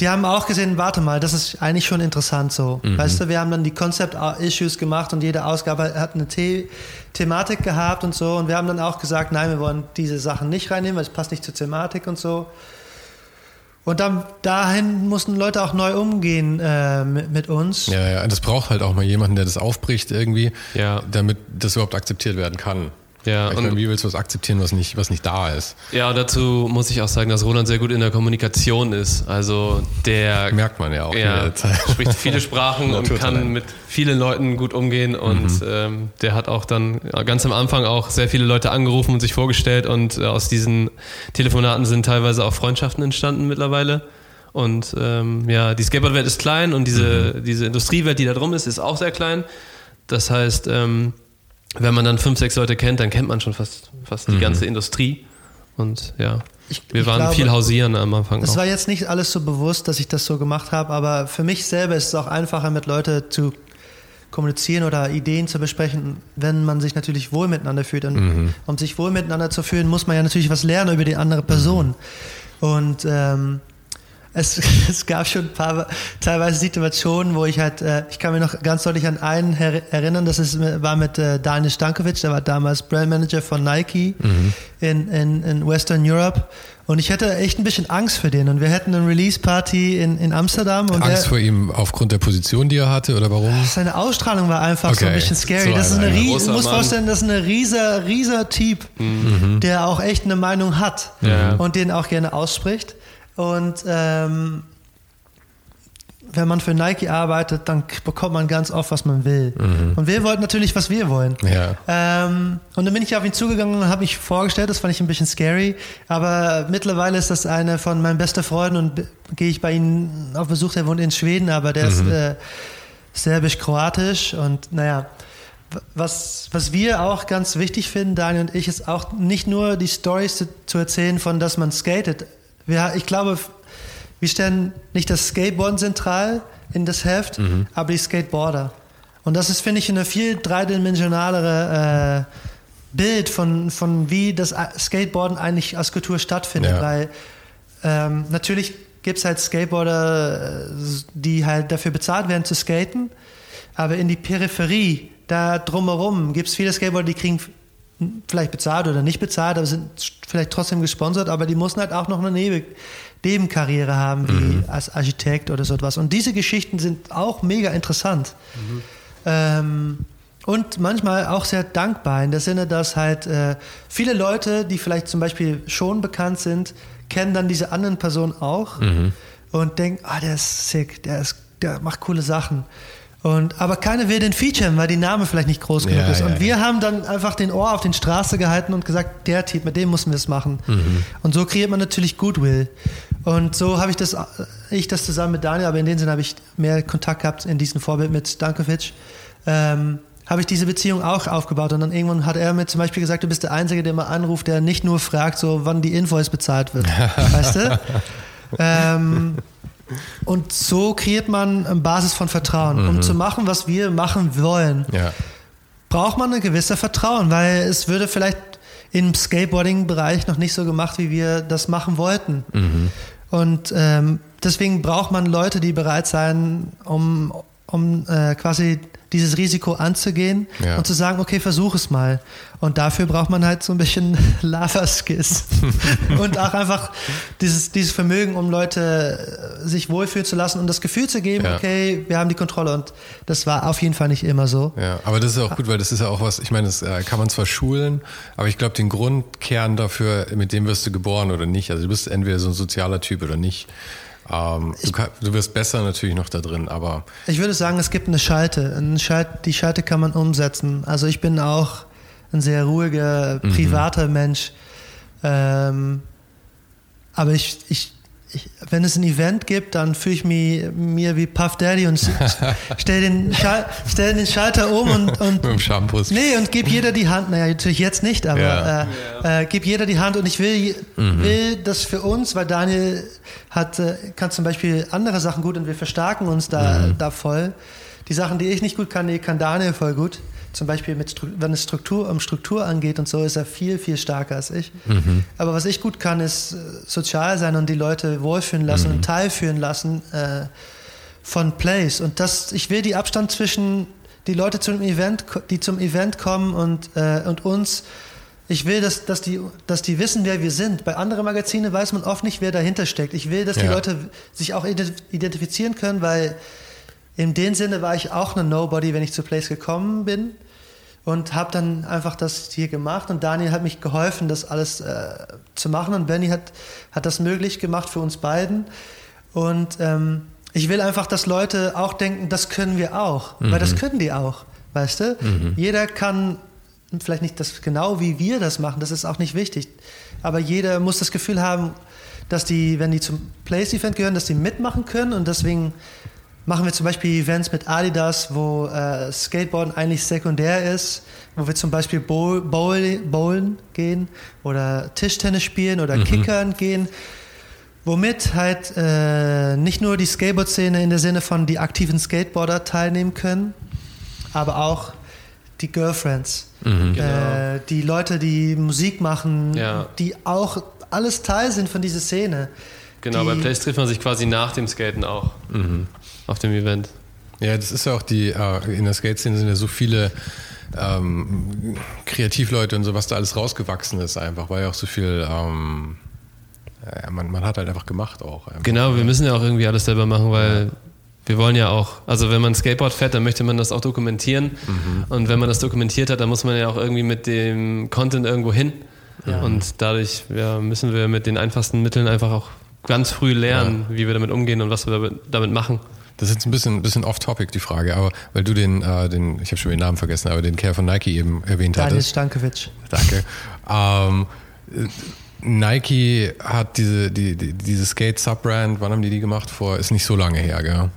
Die haben auch gesehen, warte mal, das ist eigentlich schon interessant so. Mhm. Weißt du, wir haben dann die Concept-Issues gemacht und jede Ausgabe hat eine The Thematik gehabt und so. Und wir haben dann auch gesagt, nein, wir wollen diese Sachen nicht reinnehmen, weil es passt nicht zur Thematik und so. Und dann dahin mussten Leute auch neu umgehen äh, mit, mit uns. Ja, ja, das braucht halt auch mal jemanden, der das aufbricht irgendwie, Ja. damit das überhaupt akzeptiert werden kann. Ja, ich und- meine, wie willst du was akzeptieren, was nicht, was nicht da ist? Ja, dazu muss ich auch sagen, dass Roland sehr gut in der Kommunikation ist. Also der Merkt man ja auch. ja, spricht viele Sprachen und kann mit vielen Leuten gut umgehen. Und ähm, der hat auch dann ganz am Anfang auch sehr viele Leute angerufen und sich vorgestellt. Und äh, aus diesen Telefonaten sind teilweise auch Freundschaften entstanden mittlerweile. Und ähm, ja, die Skateboard-Welt ist klein und diese, diese Industriewelt, die da drum ist, ist auch sehr klein. Das heißt, ähm, wenn man dann fünf, sechs Leute kennt, dann kennt man schon fast, fast die ganze Industrie. Und ja, Ich- wir ich waren glaube, viel hausieren am Anfang. Es auch. war jetzt nicht alles so bewusst, dass ich das so gemacht habe, aber für mich selber ist es auch einfacher, mit Leuten zu kommunizieren oder Ideen zu besprechen, wenn man sich natürlich wohl miteinander fühlt. Und um sich wohl miteinander zu fühlen, muss man ja natürlich was lernen über die andere Person. Und ähm, es, es gab schon ein paar teilweise Situationen, wo ich halt, äh, ich kann mich noch ganz deutlich an einen her erinnern, das ist, war mit äh, Daniel Stankovic, der war damals Brandmanager von Nike mhm. in, in, in Western Europe. Und ich hatte echt ein bisschen Angst für den. Und wir hätten eine Release-Party in, in Amsterdam. Und Angst der, vor ihm aufgrund der Position, die er hatte, oder warum? Seine Ausstrahlung war einfach okay. so ein bisschen scary. So das ist eine, ein du musst vorstellen, das ist ein rieser, rieser Typ, mhm. der auch echt eine Meinung hat ja. und den auch gerne ausspricht. Und ähm, wenn man für Nike arbeitet, dann bekommt man ganz oft, was man will. Mhm. Und wir wollten natürlich, was wir wollen. Ja. Ähm, und dann bin ich auf ihn zugegangen und habe mich vorgestellt, das fand ich ein bisschen scary, aber mittlerweile ist das eine von meinen besten Freunden und gehe ich bei ihm auf Besuch, der wohnt in Schweden, aber der mhm. ist äh, serbisch-kroatisch und naja, was, was wir auch ganz wichtig finden, Daniel und ich, ist auch nicht nur die Stories zu, zu erzählen von, dass man skatet. Wir, ich glaube, wir stellen nicht das Skateboarden zentral in das Heft, mhm. aber die Skateboarder. Und das ist, finde ich, eine viel dreidimensionalere äh, Bild von, von wie das Skateboarden eigentlich als Kultur stattfindet. Ja. Weil ähm, natürlich gibt es halt Skateboarder, die halt dafür bezahlt werden zu skaten, aber in die Peripherie, da drumherum, gibt es viele Skateboarder, die kriegen vielleicht bezahlt oder nicht bezahlt, aber sind vielleicht trotzdem gesponsert, aber die mussten halt auch noch eine Nebenkarriere haben, wie mhm. als Architekt oder so etwas. Und diese Geschichten sind auch mega interessant. Mhm. Ähm, und manchmal auch sehr dankbar in der Sinne, dass halt äh, viele Leute, die vielleicht zum Beispiel schon bekannt sind, kennen dann diese anderen Personen auch mhm. und denken, ah, der ist sick, der, ist, der macht coole Sachen. Und, aber keiner will den featuren, weil die Name vielleicht nicht groß genug ja, ist. Und ja, wir ja. haben dann einfach den Ohr auf den Straße gehalten und gesagt, der Typ, mit dem müssen wir es machen. Mhm. Und so kreiert man natürlich Goodwill. Und so habe ich das, ich das zusammen mit Daniel, aber in dem Sinne habe ich mehr Kontakt gehabt in diesem Vorbild mit Stankovic. Ähm, habe ich diese Beziehung auch aufgebaut. Und dann irgendwann hat er mir zum Beispiel gesagt, du bist der Einzige, der mal anruft, der nicht nur fragt, so wann die Invoice bezahlt wird. weißt du? Ähm, und so kreiert man eine Basis von Vertrauen. Mhm. Um zu machen, was wir machen wollen, ja. braucht man ein gewisses Vertrauen, weil es würde vielleicht im Skateboarding-Bereich noch nicht so gemacht, wie wir das machen wollten. Mhm. Und ähm, deswegen braucht man Leute, die bereit sein, um, um äh, quasi dieses Risiko anzugehen ja. und zu sagen, okay, versuch es mal. Und dafür braucht man halt so ein bisschen Lava-Skills und auch einfach dieses, dieses Vermögen, um Leute äh, sich wohlfühlen zu lassen und das Gefühl zu geben, ja. okay, wir haben die Kontrolle. Und das war auf jeden Fall nicht immer so. Ja, aber das ist auch gut, weil das ist ja auch was, ich meine, das äh, kann man zwar schulen, aber ich glaube, den Grundkern dafür, mit dem wirst du geboren oder nicht. Also du bist entweder so ein sozialer Typ oder nicht. Ähm, du, kann, du, wirst besser natürlich noch da drin, aber. Ich würde sagen, es gibt eine Schalte. Eine Schalte die Schalte kann man umsetzen. Also ich bin auch ein sehr ruhiger, mhm. privater mhm. Mensch. Ähm, aber ich, ich ich, wenn es ein Event gibt, dann fühle ich mich mir wie Puff Daddy und stell den, stell den Schalter um und, und mit dem Shampoo. Nee, und gib jeder die Hand. Naja, natürlich jetzt nicht, aber ja. äh, äh, gib jeder die Hand und ich will, mhm. will das für uns, weil Daniel hat, äh, kann zum Beispiel andere Sachen gut und wir verstärken uns da, mhm. da voll. Die Sachen, die ich nicht gut kann, die kann Daniel voll gut zum Beispiel mit, wenn es Struktur um Struktur angeht und so, ist er viel, viel stärker als ich. Mhm. Aber was ich gut kann, ist äh, sozial sein und die Leute wohlfühlen lassen mhm. und teilführen lassen äh, von Plays. Und das, ich will die Abstand zwischen die Leute zum Event, die zum Event kommen und, äh, und uns. Ich will, dass, dass, die, dass die wissen, wer wir sind. Bei anderen Magazinen weiß man oft nicht, wer dahinter steckt. Ich will, dass die ja. Leute sich auch identifizieren können, weil in dem Sinne war ich auch eine Nobody, wenn ich zu Place gekommen bin und habe dann einfach das hier gemacht und Daniel hat mich geholfen, das alles äh, zu machen und Benny hat, hat das möglich gemacht für uns beiden und ähm, ich will einfach, dass Leute auch denken, das können wir auch, mhm. weil das mhm. können die auch, weißt du? Mhm. Jeder kann vielleicht nicht das genau wie wir das machen, das ist auch nicht wichtig, aber jeder muss das Gefühl haben, dass die, wenn die zum Place Event gehören, dass die mitmachen können und deswegen machen wir zum Beispiel Events mit Adidas, wo äh, Skateboarden eigentlich sekundär ist, wo wir zum Beispiel Bowl, Bowl, Bowlen gehen oder Tischtennis spielen oder mhm. Kickern gehen, womit halt äh, nicht nur die Skateboard-Szene in der Sinne von die aktiven Skateboarder teilnehmen können, aber auch die Girlfriends, mhm, genau. äh, die Leute, die Musik machen, ja. die auch alles Teil sind von dieser Szene. Genau, bei Die- Place trifft man sich quasi nach dem Skaten auch. Auf dem Event. Ja, das ist ja auch die, äh, in der Skate-Szene sind ja so viele ähm, Kreativleute und so, was da alles rausgewachsen ist einfach, weil ja auch so viel, ähm, ja, man, man hat halt einfach gemacht auch. Einfach. Genau, wir müssen ja auch irgendwie alles selber machen, weil wir wollen ja auch, also wenn man Skateboard fährt, dann möchte man das auch dokumentieren. Und wenn man das dokumentiert hat, dann muss man ja auch irgendwie mit dem Content irgendwo hin. Ja. Und dadurch ja, müssen wir mit den einfachsten Mitteln einfach auch ganz früh lernen, wie wir damit umgehen und was wir damit machen. Das ist jetzt ein bisschen, bisschen off-topic, die Frage, aber weil du den, äh, den ich habe schon den Namen vergessen, aber den Kerl von Nike eben erwähnt Daniel hattest. Stankovic. Danke. ähm, äh, Nike hat diese, die, die, diese Skate-Subbrand, wann haben die die gemacht? Vor, ist nicht so lange her, gell?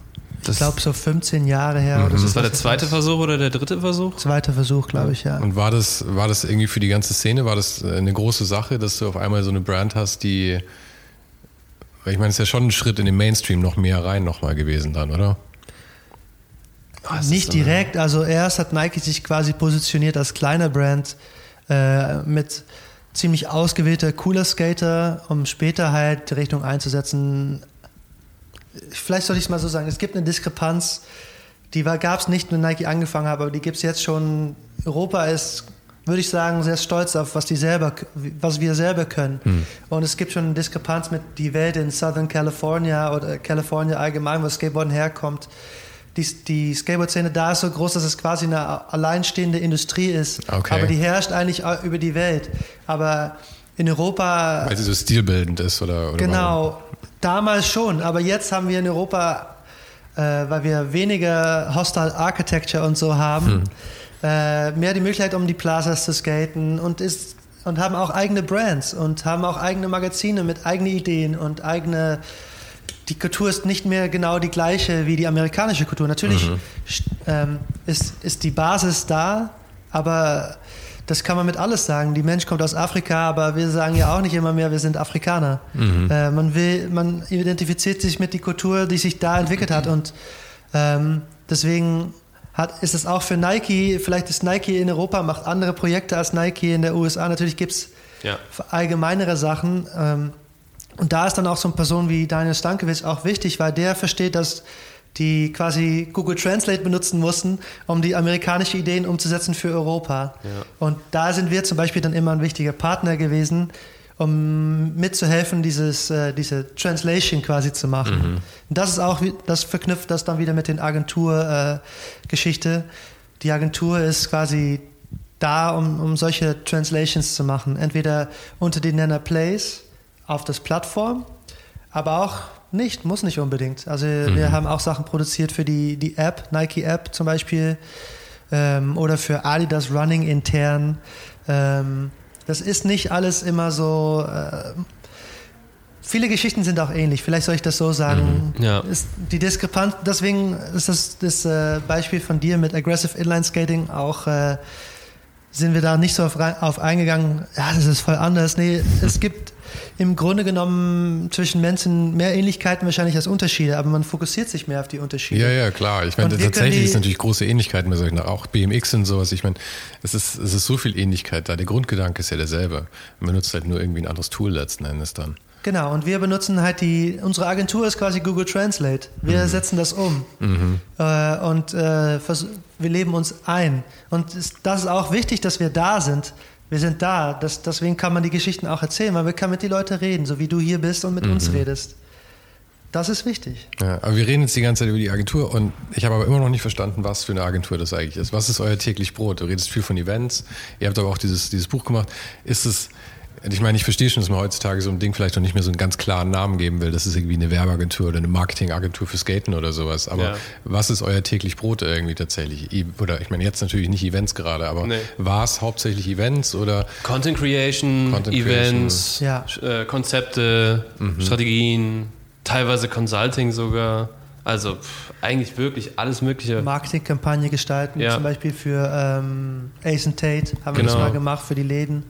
Ich glaube so 15 Jahre her. Oder so. Das war der zweite Versuch oder der dritte Versuch? Zweiter Versuch, glaube ich, ja. Und war das, war das irgendwie für die ganze Szene, war das äh, eine große Sache, dass du auf einmal so eine Brand hast, die, weil ich meine, es ist ja schon ein Schritt in den Mainstream noch mehr rein nochmal gewesen dann, oder? Ah, Nicht direkt, also erst hat Nike sich quasi positioniert als kleiner Brand äh, mit ziemlich ausgewählter cooler Skater, um später halt die Richtung einzusetzen. Vielleicht sollte ich es mal so sagen, es gibt eine Diskrepanz, die gab es nicht, wenn Nike angefangen hat, aber die gibt es jetzt schon. Europa ist, würde ich sagen, sehr stolz auf, was, die selber, was wir selber können. Und es gibt schon eine Diskrepanz mit die Welt in Southern California oder California allgemein, wo Skateboarden herkommt. Die, die Skateboard-Szene da ist so groß, dass es quasi eine alleinstehende Industrie ist. Okay. Aber die herrscht eigentlich über die Welt. Aber in Europa Weil sie so stilbildend ist oder, oder warum? Genau, damals schon, aber jetzt haben wir in Europa, äh, weil wir weniger Hostile Architecture und so haben, äh, mehr die Möglichkeit, um die Plazas zu skaten und ist und haben auch eigene Brands und haben auch eigene Magazine mit eigenen Ideen und eigene. Die Kultur ist nicht mehr genau die gleiche wie die amerikanische Kultur. Natürlich st- ähm, ist, ist die Basis da, aber das kann man mit alles sagen. Die Mensch kommt aus Afrika, aber wir sagen ja auch nicht immer mehr, wir sind Afrikaner. Äh, man will, man identifiziert sich mit die Kultur, die sich da entwickelt hat und ähm, deswegen hat, ist es auch für Nike, vielleicht ist Nike in Europa, macht andere Projekte als Nike in der USA. Natürlich gibt es Ja. allgemeinere Sachen. Ähm, und da ist dann auch so eine Person wie Daniel Stankovic auch wichtig, weil der versteht, dass die quasi Google Translate benutzen mussten, um die amerikanischen Ideen umzusetzen für Europa. Und da sind wir zum Beispiel dann immer ein wichtiger Partner gewesen, um mitzuhelfen, dieses, äh, diese Translation quasi zu machen. Und das ist auch, das verknüpft das dann wieder mit den Agentur-Geschichte. die Agentur ist quasi da, um, um solche Translations zu machen. Entweder unter den Nenner Plays auf das Plattform, aber auch nicht, muss nicht unbedingt. Also wir haben auch Sachen produziert für die, die App, Nike App zum Beispiel, ähm, oder für Adidas Running intern. Ähm, das ist nicht alles immer so. Äh, viele Geschichten sind auch ähnlich. Vielleicht soll ich das so sagen. Ja. Ist die Diskrepanz, deswegen ist das, das äh, Beispiel von dir mit Aggressive Inline Skating auch. Äh, sind wir da nicht so auf, auf eingegangen, ja, das ist voll anders. Nee, es gibt im Grunde genommen zwischen Menschen mehr Ähnlichkeiten wahrscheinlich als Unterschiede, aber man fokussiert sich mehr auf die Unterschiede. Ja, ja, klar. Ich meine, tatsächlich ist natürlich große Ähnlichkeiten bei solchen, auch BMX und sowas. Ich meine, es ist, es ist so viel Ähnlichkeit da. Der Grundgedanke ist ja derselbe. Man benutzt halt nur irgendwie ein anderes Tool letzten Endes dann. Genau, und wir benutzen halt die, unsere Agentur ist quasi Google Translate. Wir Mhm. setzen das um äh, und äh, wir leben uns ein. Und das ist auch wichtig, dass wir da sind. Wir sind da, das, deswegen kann man die Geschichten auch erzählen, weil wir können mit den Leuten reden, so wie du hier bist und mit Mhm. uns redest. Das ist wichtig. Ja, aber wir reden jetzt die ganze Zeit über die Agentur und ich habe aber immer noch nicht verstanden, was für eine Agentur das eigentlich ist. Was ist euer täglich Brot? Du redest viel von Events, ihr habt aber auch dieses, dieses Buch gemacht. Ist es, ich meine, ich verstehe schon, dass man heutzutage so ein Ding vielleicht noch nicht mehr so einen ganz klaren Namen geben will. Das ist irgendwie eine Werbeagentur oder eine Marketingagentur für Skaten oder sowas. Aber Ja. was ist euer täglich Brot irgendwie tatsächlich? Oder ich meine, jetzt natürlich nicht Events gerade, aber Nee. war es hauptsächlich Events oder Content Creation, Content Events, Ja. äh, Konzepte, Strategien, teilweise Consulting sogar. Also pff, eigentlich wirklich alles Mögliche. Marketingkampagne gestalten, Ja. zum Beispiel für ähm, Ace and Tate haben wir das Genau. mal gemacht für die Läden.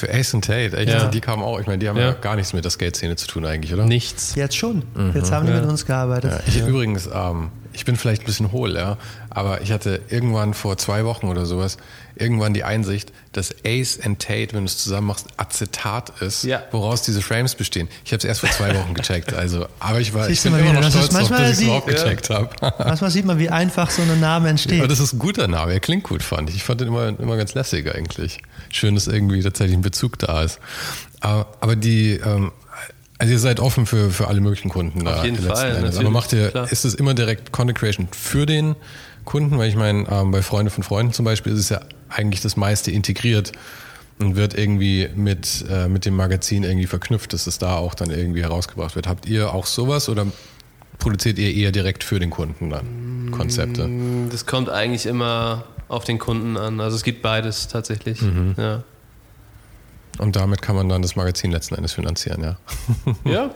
Für Ace and Tate? Echt? Ja. Die kamen auch. Ich meine, die haben ja, Ja. gar nichts mit der Skate-Szene zu tun eigentlich, oder? Nichts. Jetzt schon. Jetzt haben die Ja. mit uns gearbeitet. Ja, ich übrigens, ähm, ich bin vielleicht ein bisschen hohl, ja, aber ich hatte irgendwann vor zwei Wochen oder sowas irgendwann die Einsicht, dass Ace and Tate, wenn du es zusammen machst, Acetat ist, Ja. woraus diese Frames bestehen. Ich habe es erst vor zwei Wochen gecheckt, also, aber ich war, ich Siehst bin immer wieder, noch stolz darauf, manchmal dass ich es überhaupt gecheckt habe. Manchmal sieht man, wie einfach so ein Name entsteht. Aber das ist ein guter Name, er klingt gut, fand ich. Ich fand den immer, immer ganz lässig eigentlich. Schön, dass irgendwie tatsächlich ein Bezug da ist. Aber, aber die, ähm, also ihr seid offen für, für alle möglichen Kunden da. Auf jeden letzten Fall, Aber macht ihr, klar. ist es immer direkt Content Creation für den Kunden? Weil ich meine, ähm, bei Freunde von Freunden zum Beispiel ist es ja eigentlich das meiste integriert und wird irgendwie mit, äh, mit dem Magazin irgendwie verknüpft, dass es da auch dann irgendwie herausgebracht wird. Habt ihr auch sowas oder produziert ihr eher direkt für den Kunden dann Konzepte? Das kommt eigentlich immer auf den Kunden an. Also es gibt beides tatsächlich. Mhm. Ja. Und damit kann man dann das Magazin letzten Endes finanzieren, ja. ja.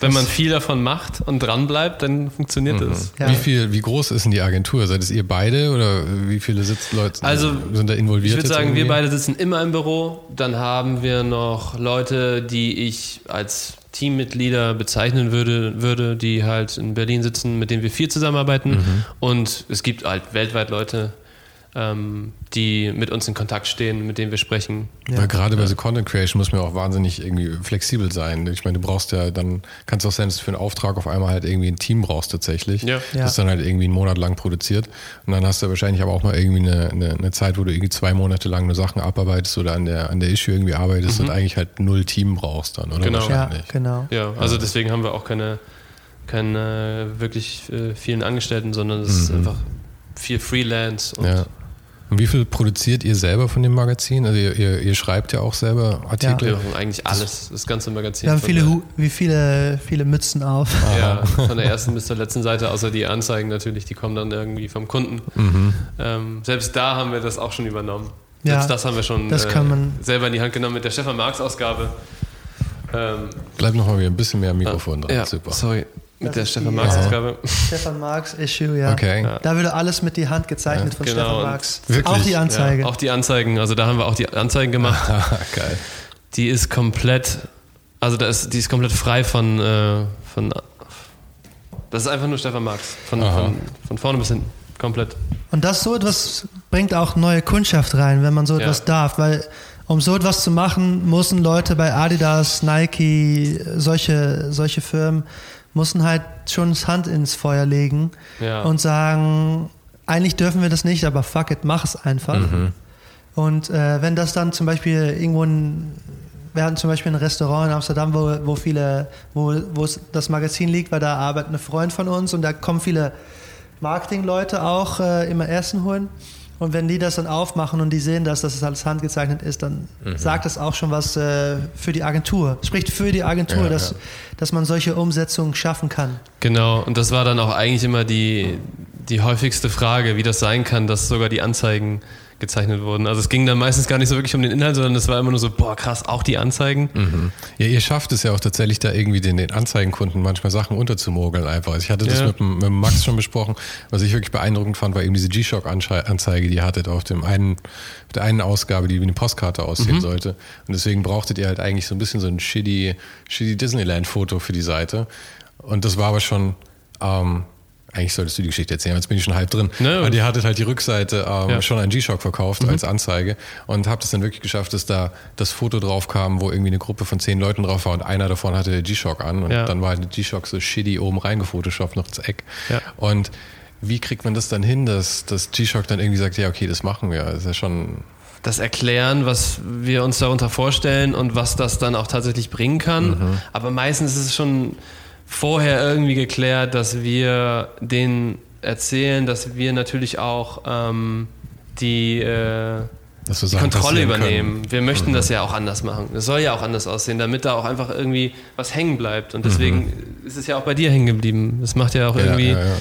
Wenn man viel davon macht und dran bleibt, dann funktioniert das. Ja. Wie viel, wie groß ist denn die Agentur? Seid es ihr beide oder wie viele Sitzleute Also, sind da involviert? Ich würde sagen, irgendwie? wir beide sitzen immer im Büro. Dann haben wir noch Leute, die ich als Teammitglieder bezeichnen würde, würde, die halt in Berlin sitzen, mit denen wir viel zusammenarbeiten. Mhm. Und es gibt halt weltweit Leute, die mit uns in Kontakt stehen, mit denen wir sprechen. Weil gerade bei so Content Creation muss man ja auch wahnsinnig irgendwie flexibel sein. Ich meine, du brauchst ja dann, kannst auch sein, dass du für einen Auftrag auf einmal halt irgendwie ein Team brauchst tatsächlich. Ja. Ja. Das dann halt irgendwie einen Monat lang produziert. Und dann hast du wahrscheinlich aber auch mal irgendwie eine, eine, eine Zeit, wo du irgendwie zwei Monate lang nur Sachen abarbeitest oder an der, an der Issue irgendwie arbeitest und eigentlich halt null Team brauchst dann, oder? Mhm. Genau. ja, genau. Ja, also deswegen haben wir auch keine, keine wirklich äh, vielen Angestellten, sondern es ist einfach viel Freelance. Und Mhm. Ja. Und wie viel produziert ihr selber von dem Magazin? Also ihr, ihr, ihr schreibt ja auch selber Artikel. Wir machen eigentlich alles, das ganze Magazin. Wir haben viele, der- wie viele, viele Mützen auf. Ja, von der ersten bis zur letzten Seite, außer die Anzeigen natürlich, die kommen dann irgendwie vom Kunden. Mhm. Ähm, selbst da haben wir das auch schon übernommen. Ja, selbst das haben wir schon das kann man- selber in die Hand genommen mit der Stefan Marx Ausgabe. Ähm, Bleib noch mal wieder ein bisschen mehr am Mikrofon dran. ja, Super. sorry, mit der Stefan die- Marx Aha. Ausgabe. Stefan Marx Issue, ja. Okay. Ja. Da würde alles mit die Hand gezeichnet von Genau, Stefan Marx. wirklich? Auch die Anzeige. Ja, auch die Anzeigen, also da haben wir auch die Anzeigen gemacht. Geil. Die ist komplett, also da ist, die ist komplett frei von, äh, von das ist einfach nur Stefan Marx. Von, von, von vorne bis hinten. Komplett. Und das so etwas bringt auch neue Kundschaft rein, wenn man so Ja. etwas darf, weil um so etwas zu machen, müssen Leute bei Adidas, Nike, solche, solche Firmen, müssen halt schon das Hand ins Feuer legen Ja. und sagen, eigentlich dürfen wir das nicht, aber fuck it, mach es einfach. Und äh, wenn das dann zum Beispiel irgendwo ein, wir hatten zum Beispiel ein Restaurant in Amsterdam, wo, wo viele, wo, wo das Magazin liegt, weil da arbeitet ein Freund von uns und da kommen viele Marketingleute auch äh, immer Essen holen. Und wenn die das dann aufmachen und die sehen, dass das alles handgezeichnet ist, dann sagt das auch schon was äh, für die Agentur. Spricht für die Agentur, Ja, dass, ja. dass man solche Umsetzungen schaffen kann. Genau, und das war dann auch eigentlich immer die, die häufigste Frage, wie das sein kann, dass sogar die Anzeigen gezeichnet wurden. Also es ging dann meistens gar nicht so wirklich um den Inhalt, sondern es war immer nur so, boah, krass, auch die Anzeigen. Ja, ihr schafft es ja auch tatsächlich da irgendwie den, den Anzeigenkunden manchmal Sachen unterzumogeln einfach. Also ich hatte das Ja. mit, mit Max schon besprochen. Was ich wirklich beeindruckend fand, war eben diese G-Shock-Anzeige, die ihr hattet auf dem einen, auf der einen Ausgabe, die wie eine Postkarte aussehen Mhm. sollte. Und deswegen brauchtet ihr halt eigentlich so ein bisschen so ein shitty, shitty Disneyland-Foto für die Seite. Und das war aber schon, ähm, eigentlich solltest du die Geschichte erzählen, jetzt bin ich schon halb drin. Ne, Aber ihr hattet halt die Rückseite ähm, Ja. Mhm. schon an G-Shock verkauft als Anzeige und habt es dann wirklich geschafft, dass da das Foto drauf kam, wo irgendwie eine Gruppe von zehn Leuten drauf war und einer davon hatte G-Shock an und Ja. dann war halt G-Shock so shitty oben reingefotoshoppt noch ins Eck. Ja. Und wie kriegt man das dann hin, dass, dass G-Shock dann irgendwie sagt, ja okay, das machen wir. Das ist ja schon, das erklären, was wir uns darunter vorstellen und was das dann auch tatsächlich bringen kann. Aber meistens ist es schon vorher irgendwie geklärt, dass wir denen erzählen, dass wir natürlich auch ähm, die, äh, die Kontrolle übernehmen. Wir möchten das ja auch anders machen. Es soll ja auch anders aussehen, damit da auch einfach irgendwie was hängen bleibt. Und deswegen ist es ja auch bei dir hängen geblieben. Das macht ja auch Können. irgendwie, Ja, ja, ja.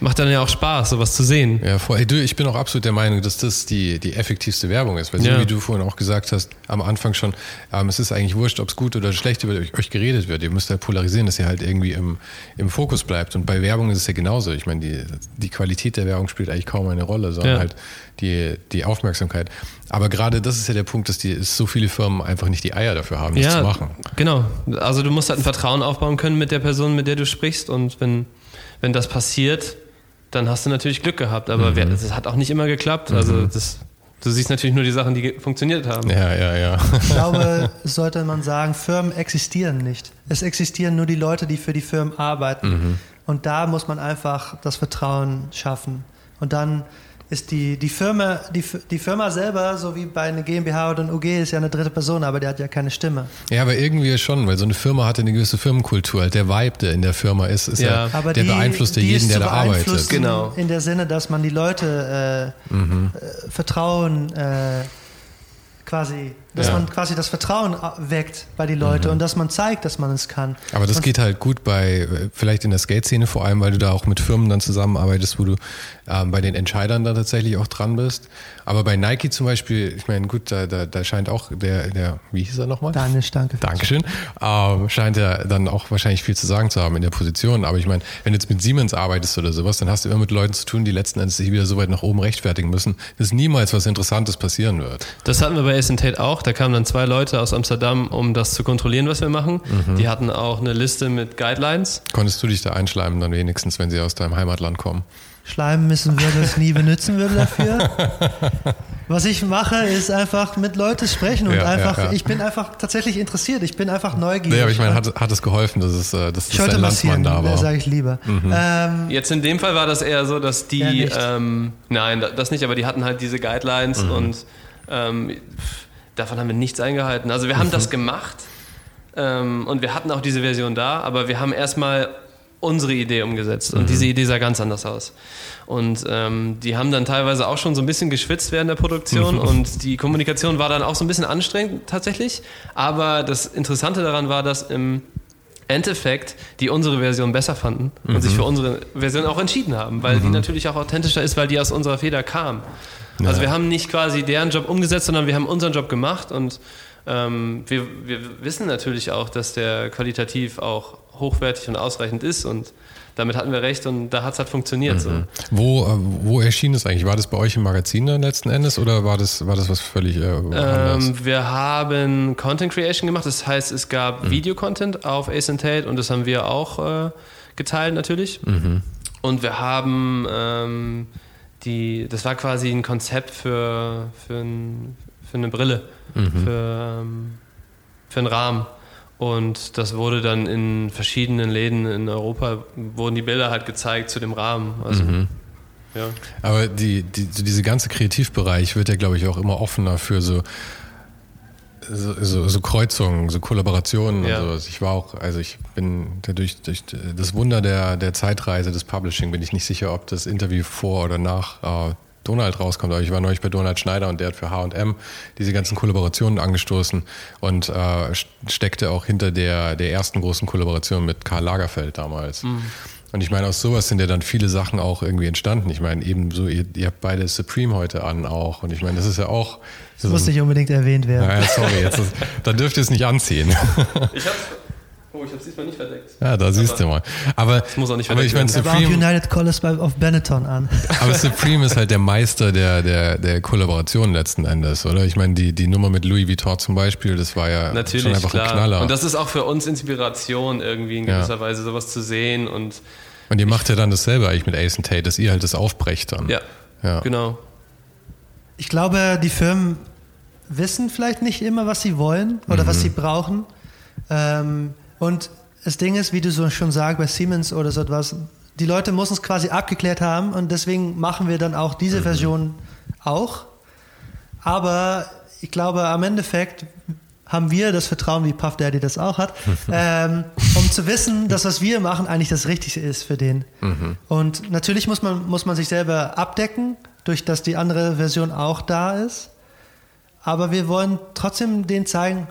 Macht dann ja auch Spaß, sowas zu sehen. Ja, voll. Ey, du, ich bin auch absolut der Meinung, dass das die, die effektivste Werbung ist. Weil so Ja. wie du vorhin auch gesagt hast, am Anfang schon, ähm, es ist eigentlich wurscht, ob es gut oder schlecht über euch, euch geredet wird. Ihr müsst halt polarisieren, dass ihr halt irgendwie im, im Fokus bleibt. Und bei Werbung ist es ja genauso. Ich meine, die, die Qualität der Werbung spielt eigentlich kaum eine Rolle, sondern Ja. halt die, die Aufmerksamkeit. Aber gerade das ist ja der Punkt, dass die, so viele Firmen einfach nicht die Eier dafür haben, das zu machen. Genau. Also du musst halt ein Vertrauen aufbauen können mit der Person, mit der du sprichst. Und wenn, wenn das passiert, dann hast du natürlich Glück gehabt. Aber mhm. das hat auch nicht immer geklappt. Also mhm. das, du siehst natürlich nur die Sachen, die funktioniert haben. Ja, ja, ja. Ich glaube, sollte man sagen, Firmen existieren nicht. Es existieren nur die Leute, die für die Firmen arbeiten. Mhm. Und da muss man einfach das Vertrauen schaffen. Und dann ist die, die, Firma, die, die Firma selber, so wie bei einer GmbH oder einer UG, ist ja eine dritte Person, aber der hat ja keine Stimme. Ja, aber irgendwie schon, weil so eine Firma hat eine gewisse Firmenkultur. Der Vibe, der in der Firma ist, ist ja, ja der die, beeinflusst ja jeden, der da arbeitet. Genau. In der Sinne, dass man die Leute äh, mhm. äh, Vertrauen äh, quasi, dass ja. man quasi das Vertrauen weckt bei den Leuten mhm. und dass man zeigt, dass man es kann. Aber das und geht halt gut bei, vielleicht in der Skate-Szene vor allem, weil du da auch mit Firmen dann zusammenarbeitest, wo du ähm, bei den Entscheidern da tatsächlich auch dran bist. Aber bei Nike zum Beispiel, ich meine, gut, da, da, da scheint auch der, der, wie hieß er nochmal? Daniel Stanke. Dankeschön. Ähm, scheint er dann auch wahrscheinlich viel zu sagen zu haben in der Position. Aber ich meine, wenn du jetzt mit Siemens arbeitest oder sowas, dann hast du immer mit Leuten zu tun, die letzten Endes sich wieder so weit nach oben rechtfertigen müssen, dass niemals was Interessantes passieren wird. Das hatten wir bei Tate auch. Da kamen dann zwei Leute aus Amsterdam, um das zu kontrollieren, was wir machen. Mhm. Die hatten auch eine Liste mit Guidelines. Konntest du dich da einschleimen dann wenigstens, wenn sie aus deinem Heimatland kommen? schleimen müssen würde, es nie benutzen würde dafür. Was ich mache, ist einfach mit Leuten sprechen und ja, einfach, ja, ja. ich bin einfach tatsächlich interessiert, ich bin einfach neugierig. Nee, aber ich meine, hat, hat es geholfen, dass es, äh, dass, dass dein Landsmann da war? sage ich lieber. Mhm. Ähm, Jetzt in dem Fall war das eher so, dass die, ähm, nein, das nicht, aber die hatten halt diese Guidelines mhm. und ähm, davon haben wir nichts eingehalten. Also wir haben mhm. das gemacht ähm, und wir hatten auch diese Version da, aber wir haben erstmal unsere Idee umgesetzt. Und mhm. diese Idee sah ganz anders aus. Und ähm, die haben dann teilweise auch schon so ein bisschen geschwitzt während der Produktion mhm. und die Kommunikation war dann auch so ein bisschen anstrengend tatsächlich. Aber das Interessante daran war, dass im Endeffekt die unsere Version besser fanden und mhm. sich für unsere Version auch entschieden haben, weil die mhm. natürlich auch authentischer ist, weil die aus unserer Feder kam. Ja. Also wir haben nicht quasi deren Job umgesetzt, sondern wir haben unseren Job gemacht und ähm, wir, wir wissen natürlich auch, dass der qualitativ auch hochwertig und ausreichend ist und damit hatten wir recht und da hat es halt funktioniert. Mhm. So. Wo, äh, wo erschien das eigentlich? War das bei euch im Magazin dann letzten Endes oder war das, war das was völlig äh, ähm, Wir haben Content Creation gemacht, das heißt, es gab mhm. Video-Content auf Ace and Tate und das haben wir auch äh, geteilt natürlich. Mhm. Und wir haben ähm, die, das war quasi ein Konzept für, für, ein, für eine Brille, mhm. für, ähm, für einen Rahmen. Und das wurde dann in verschiedenen Läden in Europa, wurden die Bilder halt gezeigt zu dem Rahmen. Also, mhm. ja. Aber die, die, diese ganze Kreativbereich wird ja, glaube ich, auch immer offener für so, so, so, so Kreuzungen, so Kollaborationen ja. und sowas. Ich war auch, also ich bin durch, durch das Wunder der, der Zeitreise des Publishing bin ich nicht sicher, ob das Interview vor oder nach äh, Donald rauskommt. Aber ich war neulich bei Donald Schneider und der hat für H&M diese ganzen Kollaborationen angestoßen und äh, steckte auch hinter der, der ersten großen Kollaboration mit Karl Lagerfeld damals. Mhm. Und ich meine, aus sowas sind ja dann viele Sachen auch irgendwie entstanden. Ich meine, eben so, ihr, ihr habt beide Supreme heute an auch. Und ich meine, das ist ja auch. Das muss nicht unbedingt erwähnt werden. Naja, sorry, jetzt ist, dann dürft ihr es nicht anziehen. Ich hab's Oh, ich habe es diesmal nicht verdeckt. Ja, da siehst aber du mal. Aber, das muss auch nicht aber ich meine, Supreme. auch United Colors auf Benetton an. Aber Supreme ist halt der Meister der, der, der Kollaboration letzten Endes, oder? Ich meine, die, die Nummer mit Louis Vuitton zum Beispiel, das war ja Natürlich, schon einfach klar. ein Knaller. Und das ist auch für uns Inspiration, irgendwie in gewisser ja. Weise sowas zu sehen. Und, und ihr macht ja dann dasselbe eigentlich mit Ace Tate, dass ihr halt das aufbrecht dann. Ja, ja. genau. Ich glaube, die Firmen wissen vielleicht nicht immer, was sie wollen oder mhm. was sie brauchen. Ähm, und das Ding ist, wie du so schon sagst, bei Siemens oder so etwas, die Leute müssen es quasi abgeklärt haben und deswegen machen wir dann auch diese mhm. Version auch. Aber ich glaube, am Endeffekt haben wir das Vertrauen, wie Puff Daddy das auch hat, ähm, um zu wissen, dass was wir machen eigentlich das Richtige ist für den. Mhm. Und natürlich muss man, muss man sich selber abdecken, durch dass die andere Version auch da ist. Aber wir wollen trotzdem denen zeigen,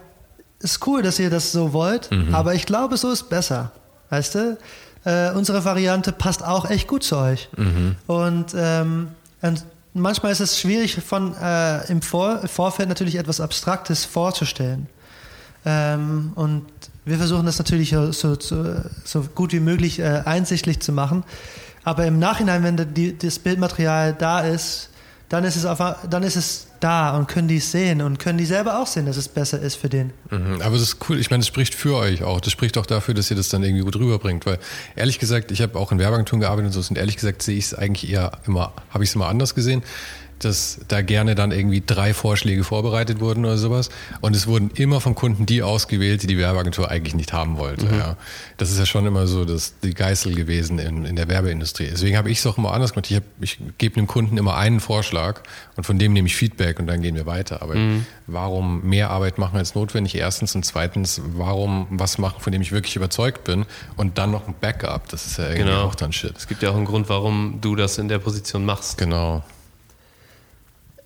ist cool, dass ihr das so wollt, mhm. aber ich glaube, so ist besser. Weißt du? Äh, unsere Variante passt auch echt gut zu euch. Mhm. Und, ähm, und, manchmal ist es schwierig, von äh, im Vor Vorfeld natürlich etwas Abstraktes vorzustellen. Ähm, und wir versuchen das natürlich so, so, so gut wie möglich äh, einsichtlich zu machen. Aber im Nachhinein, wenn die, das Bildmaterial da ist, dann ist es, auf, dann ist es da und können die sehen und können die selber auch sehen, dass es besser ist für den. Mhm, aber das ist cool. Ich meine, das spricht für euch auch. Das spricht auch dafür, dass ihr das dann irgendwie gut rüberbringt. Weil ehrlich gesagt, ich habe auch in Werbeagenturen gearbeitet und so. Und ehrlich gesagt sehe ich es eigentlich eher immer, habe ich es immer anders gesehen dass da gerne dann irgendwie drei Vorschläge vorbereitet wurden oder sowas. Und es wurden immer vom Kunden die ausgewählt, die die Werbeagentur eigentlich nicht haben wollte. Mhm. Ja. Das ist ja schon immer so das, die Geißel gewesen in, in der Werbeindustrie. Deswegen habe ich es auch immer anders gemacht. Ich, hab, ich gebe dem Kunden immer einen Vorschlag und von dem nehme ich Feedback und dann gehen wir weiter. Aber mhm. warum mehr Arbeit machen als notwendig? Erstens und zweitens, warum was machen, von dem ich wirklich überzeugt bin und dann noch ein Backup? Das ist ja irgendwie genau. auch dann Shit. Es gibt ja auch einen Grund, warum du das in der Position machst. Genau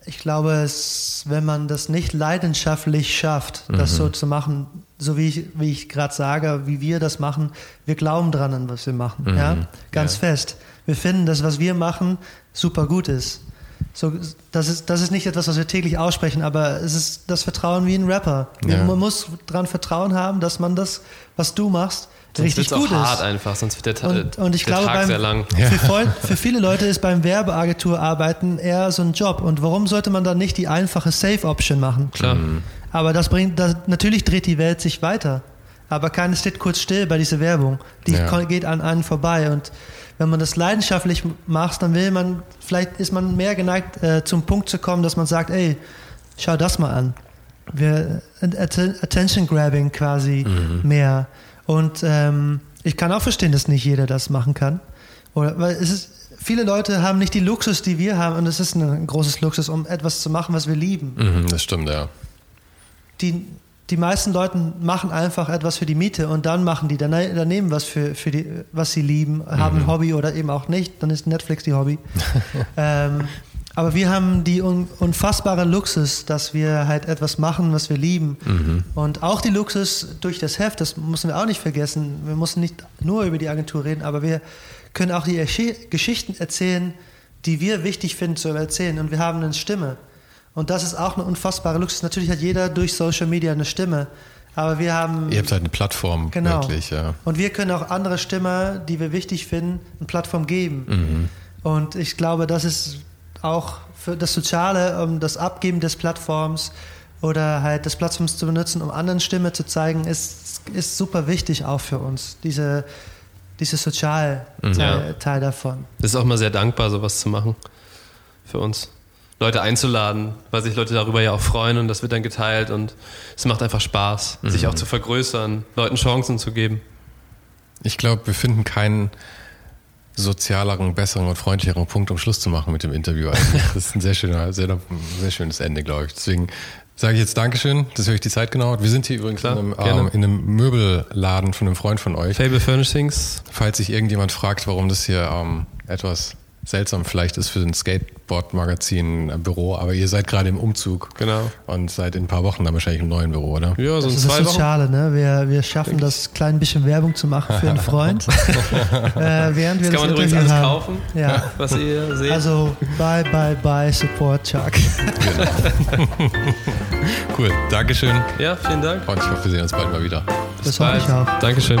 ich glaube, es, wenn man das nicht leidenschaftlich schafft, das mhm. so zu machen, so wie ich, wie ich gerade sage, wie wir das machen, wir glauben dran an, was wir machen. Mhm. Ja? Ganz ja. fest. Wir finden, dass was wir machen super gut ist. So, das, ist, das ist nicht etwas, was wir täglich aussprechen, aber es ist das Vertrauen wie ein Rapper. Ja. Man muss daran Vertrauen haben, dass man das, was du machst, sonst richtig gut auch ist. hart einfach, sonst wird der, und, und ich der glaube, Tag beim, sehr lang. Für, für, viele Leute ist beim Werbeagentur arbeiten eher so ein Job. Und warum sollte man dann nicht die einfache Safe-Option machen? Klar. Mhm. Aber das bringt, das, natürlich dreht die Welt sich weiter. Aber keiner steht kurz still bei dieser Werbung. Die ja. geht an einen vorbei. Und wenn man das leidenschaftlich macht, dann will man, vielleicht ist man mehr geneigt, äh, zum Punkt zu kommen, dass man sagt, ey, schau das mal an. Wir, Attention Grabbing quasi mhm. mehr. Und ähm, ich kann auch verstehen, dass nicht jeder das machen kann. Oder, weil es ist, viele Leute haben nicht die Luxus, die wir haben, und es ist ein großes Luxus, um etwas zu machen, was wir lieben. Mhm, das stimmt, ja. Die, die meisten Leute machen einfach etwas für die Miete und dann machen die daneben was für, für die, was sie lieben, haben mhm. ein Hobby oder eben auch nicht, dann ist Netflix die Hobby. ähm, aber wir haben die un unfassbare Luxus, dass wir halt etwas machen, was wir lieben. Mhm. Und auch die Luxus durch das Heft, das müssen wir auch nicht vergessen. Wir müssen nicht nur über die Agentur reden, aber wir können auch die Geschichten erzählen, die wir wichtig finden zu erzählen. Und wir haben eine Stimme. Und das ist auch eine unfassbare Luxus. Natürlich hat jeder durch Social Media eine Stimme. Aber wir haben. Ihr habt halt eine Plattform, genau. wirklich, ja. Und wir können auch andere Stimmen, die wir wichtig finden, eine Plattform geben. Mhm. Und ich glaube, das ist auch für das Soziale, um das Abgeben des Plattforms oder halt des Plattforms zu benutzen, um anderen Stimme zu zeigen, ist, ist super wichtig auch für uns. Diese, diese Sozialteil mhm. ja. Teil davon. Das ist auch mal sehr dankbar, sowas zu machen für uns. Leute einzuladen, weil sich Leute darüber ja auch freuen und das wird dann geteilt und es macht einfach Spaß, mhm. sich auch zu vergrößern, Leuten Chancen zu geben. Ich glaube, wir finden keinen sozialeren, besseren und freundlicheren Punkt, um Schluss zu machen mit dem Interview. Das ist ein sehr, schöner, sehr, sehr schönes Ende, glaube ich. Deswegen sage ich jetzt Dankeschön, dass ihr euch die Zeit genau habt. Wir sind hier übrigens Klar, in, einem, ähm, in, einem, Möbelladen von einem Freund von euch. Fable Furnishings. Falls sich irgendjemand fragt, warum das hier ähm, etwas seltsam vielleicht ist für ein Skateboard-Magazin Büro, aber ihr seid gerade im Umzug. Genau. Und seid in ein paar Wochen dann wahrscheinlich im neuen Büro, oder? Ja, so das ist zwei das Soziale, ne? Wir, wir schaffen das klein bisschen Werbung zu machen für einen Freund. äh, während wir das kann man übrigens alles haben. kaufen, ja. was ihr seht. Also, bye, bye, bye, Support, Chuck. Genau. cool, Dankeschön. Ja, vielen Dank. Und ich hoffe, wir sehen uns bald mal wieder. Bis das hoffe ich auch. Dankeschön.